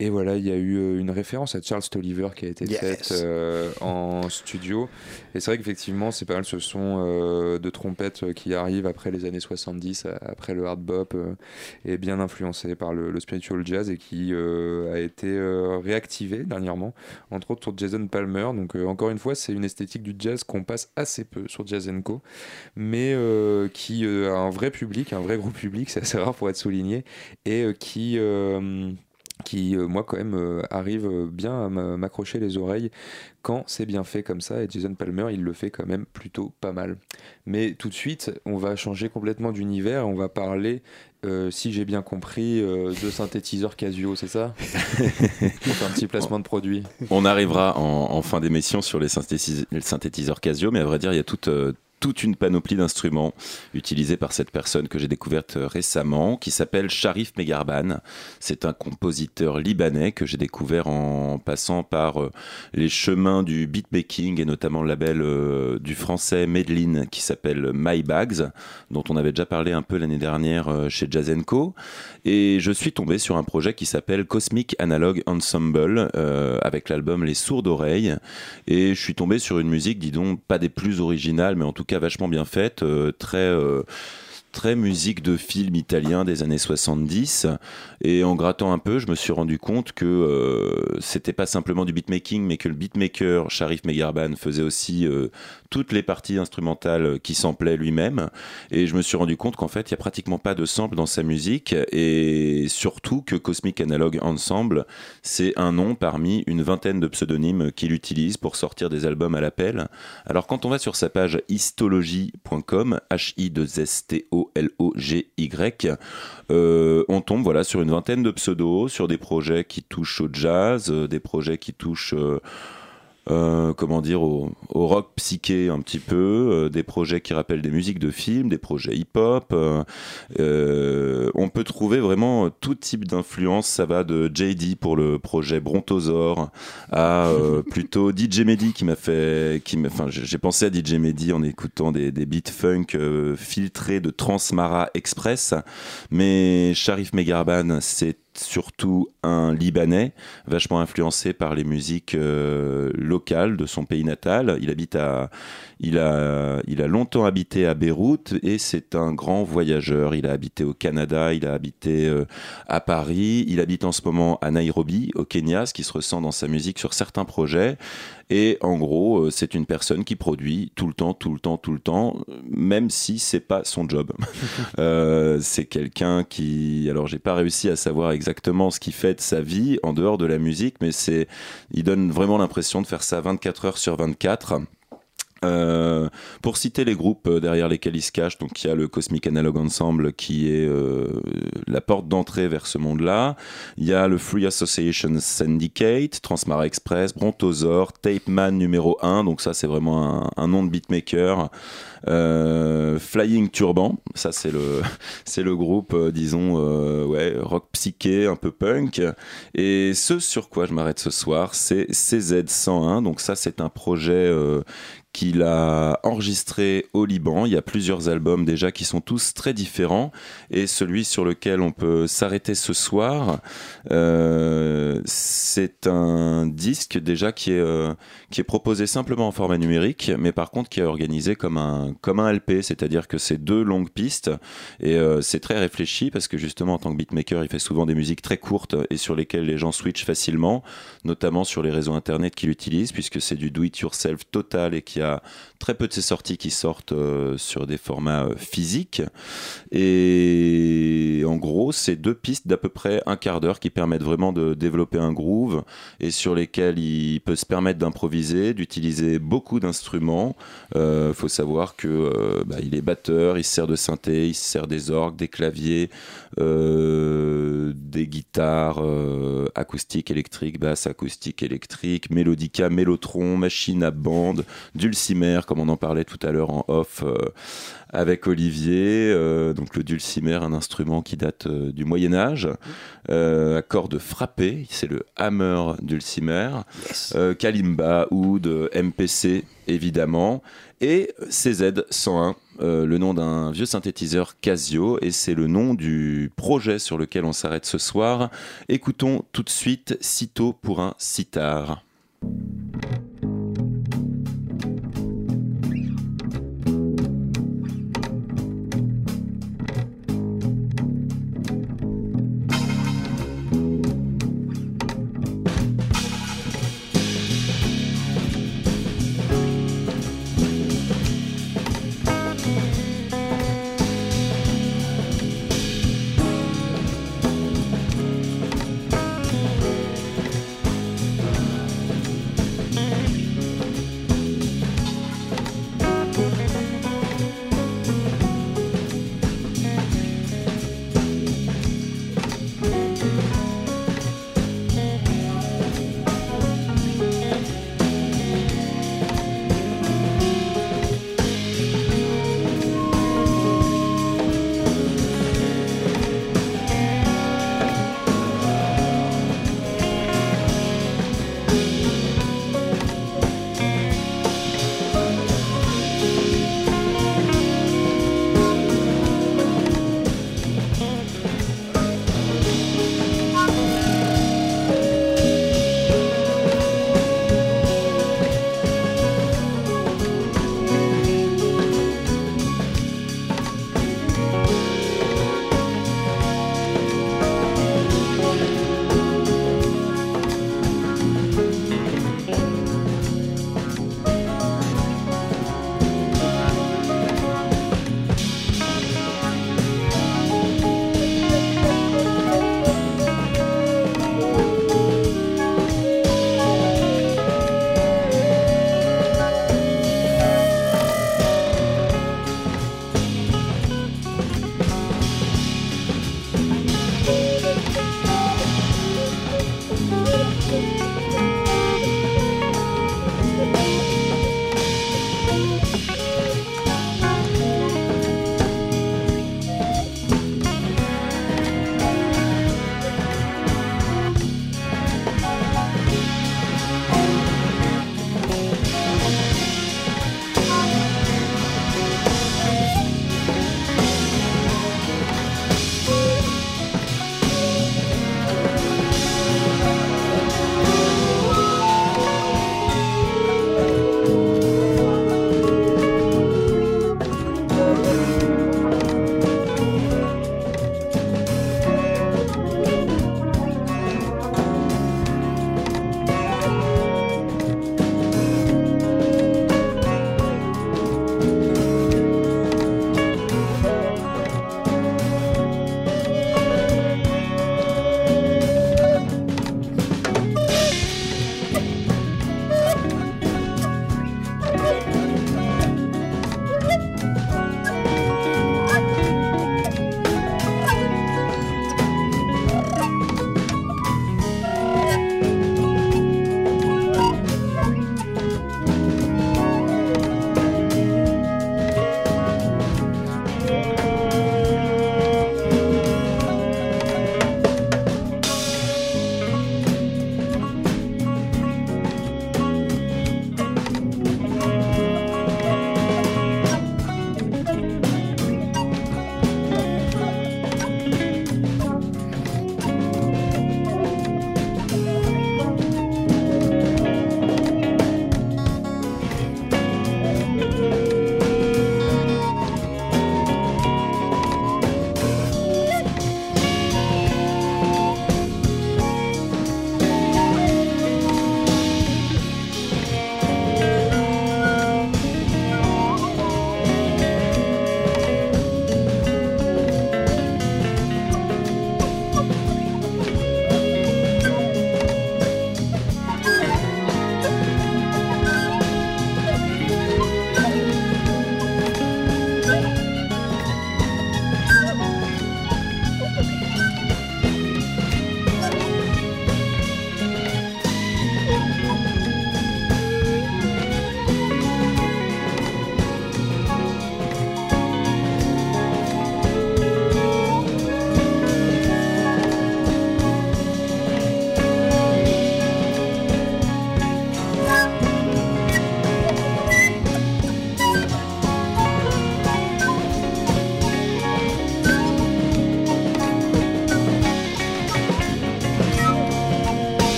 E: Et voilà, il y a eu euh, une référence à Charles Tolliver qui a été faite euh, en studio. Et c'est vrai qu'effectivement, c'est pas mal ce son euh, de trompette qui arrive après les années 70, après le hard bop, et bien influencé par le, spiritual jazz et qui a été réactivé dernièrement, entre autres sur Jason Palmer. Donc encore une fois, c'est une esthétique du jazz qu'on passe assez peu sur Jazz Co, mais qui un vrai public, un vrai gros public, c'est assez rare pour être souligné, et qui qui, euh, moi, quand même, euh, arrive bien à m'accrocher les oreilles quand c'est bien fait comme ça. Et Jason Palmer, il le fait quand même plutôt pas mal. Mais tout de suite, on va changer complètement d'univers. On va parler, euh, si j'ai bien compris, de synthétiseurs Casio, c'est ça? Un petit placement de produit.
G: On arrivera en, en fin d'émission sur les, synthétiseurs Casio, mais à vrai dire, il y a toute toute une panoplie d'instruments utilisés par cette personne que j'ai découverte récemment, qui s'appelle Sharif Megarban. C'est un compositeur libanais que j'ai découvert en passant par euh, les chemins du beatmaking et notamment le label euh, du français Medlin qui s'appelle My Bags, dont on avait déjà parlé un peu l'année dernière euh, chez Jazz Co. Et je suis tombé sur un projet qui s'appelle Cosmic Analog Ensemble avec l'album Les Sourdes Oreilles. Et je suis tombé sur une musique, dis donc, pas des plus originales, mais en tout cas vachement bien faite, euh, très euh, très musique de film italien des années 70. Et en grattant un peu, je me suis rendu compte que euh, c'était pas simplement du beatmaking, mais que le beatmaker Sharif Megarban faisait aussi euh, toutes les parties instrumentales qui samplaient lui-même. Et je me suis rendu compte qu'en fait, il y a pratiquement pas de sample dans sa musique. Et surtout que Cosmic Analog Ensemble, c'est un nom parmi une vingtaine de pseudonymes qu'il utilise pour sortir des albums à l'appel. Alors quand on va sur sa page histologie.com, H-I-2-S-T-O L-O-G-Y. Euh, on tombe voilà sur une vingtaine de pseudos, sur des projets qui touchent au jazz, euh, des projets qui touchent euh, euh, comment dire, au, rock psyché un petit peu, euh, des projets qui rappellent des musiques de films, des projets hip-hop. Euh, on peut trouver vraiment tout type d'influence. Ça va de JD pour le projet Brontosaur à plutôt DJ Mehdi qui m'a fait, qui enfin, j'ai pensé à DJ Mehdi en écoutant des, des beats funk filtrés de Transmara Express. Mais Sharif Megarban, c'est surtout un Libanais, vachement influencé par les musiques euh, locales de son pays natal. Il habite à, il a, il a longtemps habité à Beyrouth et c'est un grand voyageur. Il a habité au Canada, il a habité euh, à Paris, il habite en ce moment à Nairobi, au Kenya, ce qui se ressent dans sa musique sur certains projets. Et en gros, euh, c'est une personne qui produit tout le temps, tout le temps, tout le temps, même si c'est pas son job. euh, c'est quelqu'un qui, alors j'ai pas réussi à savoir exactement ce qu'il fait de sa vie en dehors de la musique, mais c'est, il donne vraiment l'impression de faire ça 24 heures sur 24. Euh, pour citer les groupes euh, derrière lesquels il se cache, donc il y a le Cosmic Analog Ensemble qui est euh, la porte d'entrée vers ce monde-là. Il y a le Free Association Syndicate, Transmara Express, Brontosaur, Tape Man numéro 1, donc ça c'est vraiment un, nom de beatmaker. Flying Turban, ça c'est le c'est le groupe disons ouais rock psyché un peu punk et ce sur quoi je m'arrête ce soir c'est CZ101 donc ça c'est un projet qu'il a enregistré au Liban. Il y a plusieurs albums déjà qui sont tous très différents. Et celui sur lequel on peut s'arrêter ce soir, euh, c'est un disque déjà qui est, euh, qui est proposé simplement en format numérique, mais par contre qui est organisé comme un, comme un LP, c'est-à-dire que c'est deux longues pistes. Et euh, c'est très réfléchi parce que justement en tant que beatmaker, il fait souvent des musiques très courtes et sur lesquelles les gens switchent facilement, notamment sur les réseaux internet qu'il utilise, puisque c'est du do-it-yourself total et qui a uh, très peu de ses sorties qui sortent euh, sur des formats euh, physiques. Et en gros, c'est deux pistes d'à peu près un quart d'heure qui permettent vraiment de développer un groove et sur lesquelles il peut se permettre d'improviser, d'utiliser beaucoup d'instruments. Il euh, faut savoir que bah, il est batteur, il se sert de synthé, il se sert des orgues, des claviers, des guitares acoustiques, électriques, basses acoustiques, électriques, mélodica, mélotron, machine à bande, du dulcimer, comme on en parlait tout à l'heure en off, euh, avec Olivier, euh, donc le dulcimer, un instrument qui date euh, du Moyen Âge, à cordes frappées, c'est le hammer dulcimer, euh, kalimba, oud, MPC évidemment, et CZ101, euh, le nom d'un vieux synthétiseur Casio, et c'est le nom du projet sur lequel on s'arrête ce soir. Écoutons tout de suite Cito pour un sitar.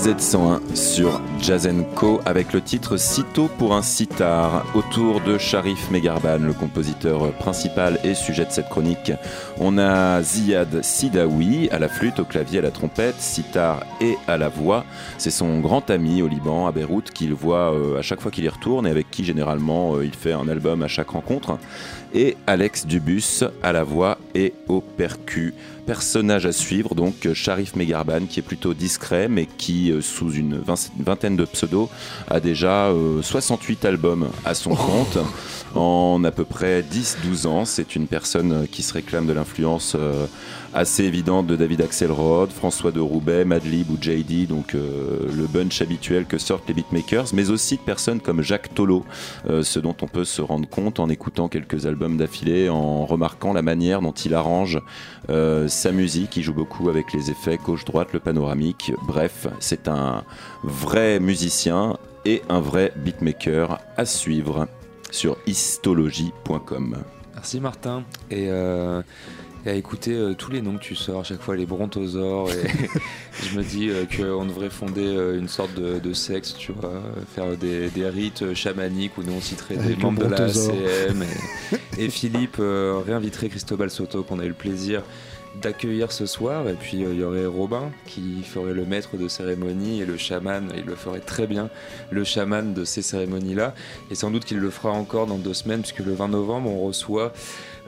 G: CZ101 sur Jazz Co avec le titre Cito pour un sitar autour de Sharif Megarban, le compositeur principal et sujet de cette chronique. On a Ziad Sidawi à la flûte, au clavier, à la trompette, sitar et à la voix. C'est son grand ami au Liban, à Beyrouth, qu'il voit euh, à chaque fois qu'il y retourne et avec qui généralement euh, il fait un album à chaque rencontre. Et Alex Dubus à la voix et au percu personnage à suivre, donc Sharif Megarban, qui est plutôt discret, mais qui, euh, sous une vingtaine de pseudos, a déjà 68 euh, albums à son compte en à peu près 10-12 ans. C'est une personne qui se réclame de l'influence assez évidente de David Axelrod, François de Roubaix, Madlib ou JD, donc le bunch habituel que sortent les beatmakers, mais aussi de personnes comme Jacques Tolo, ce dont on peut se rendre compte en écoutant quelques albums d'affilée, en remarquant la manière dont il arrange sa musique, il joue beaucoup avec les effets gauche-droite, le panoramique. Bref, c'est un vrai musicien et un vrai beatmaker à suivre sur histologie.com.
E: Merci Martin. Et euh, à écouter euh, tous les noms que tu sors, à chaque fois les brontosaures. Et je me dis euh, qu'on devrait fonder une sorte de, sexe, tu vois, faire des, rites chamaniques où nous on citerait des membres de la ACM. Et, et Philippe réinviterait Cristobal Soto, qu'on a eu le plaisir d'accueillir ce soir. Et puis euh, il y aurait Robin qui ferait le maître de cérémonie et le chaman, il le ferait très bien, le chaman de ces cérémonies-là. Et sans doute qu'il le fera encore dans deux semaines, puisque le 20 novembre, on reçoit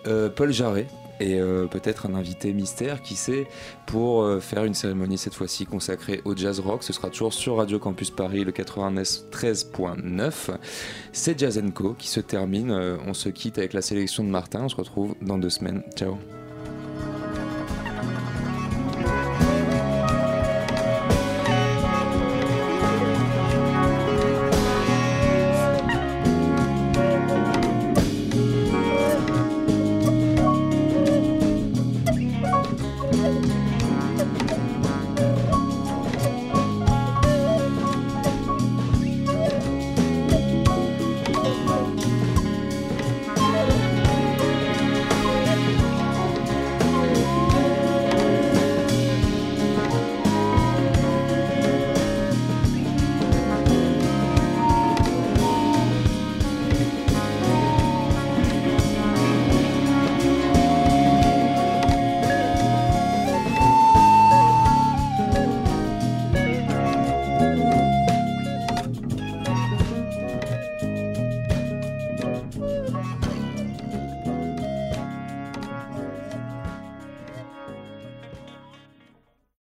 E: euh, Paul Jarret. Et euh, peut-être un invité mystère, qui sait, pour faire une cérémonie cette fois-ci consacrée au jazz rock. Ce sera toujours sur Radio Campus Paris, le 93.9. C'est Jazz Co qui se termine. on se quitte avec la sélection de Martin. On se retrouve dans deux semaines. Ciao.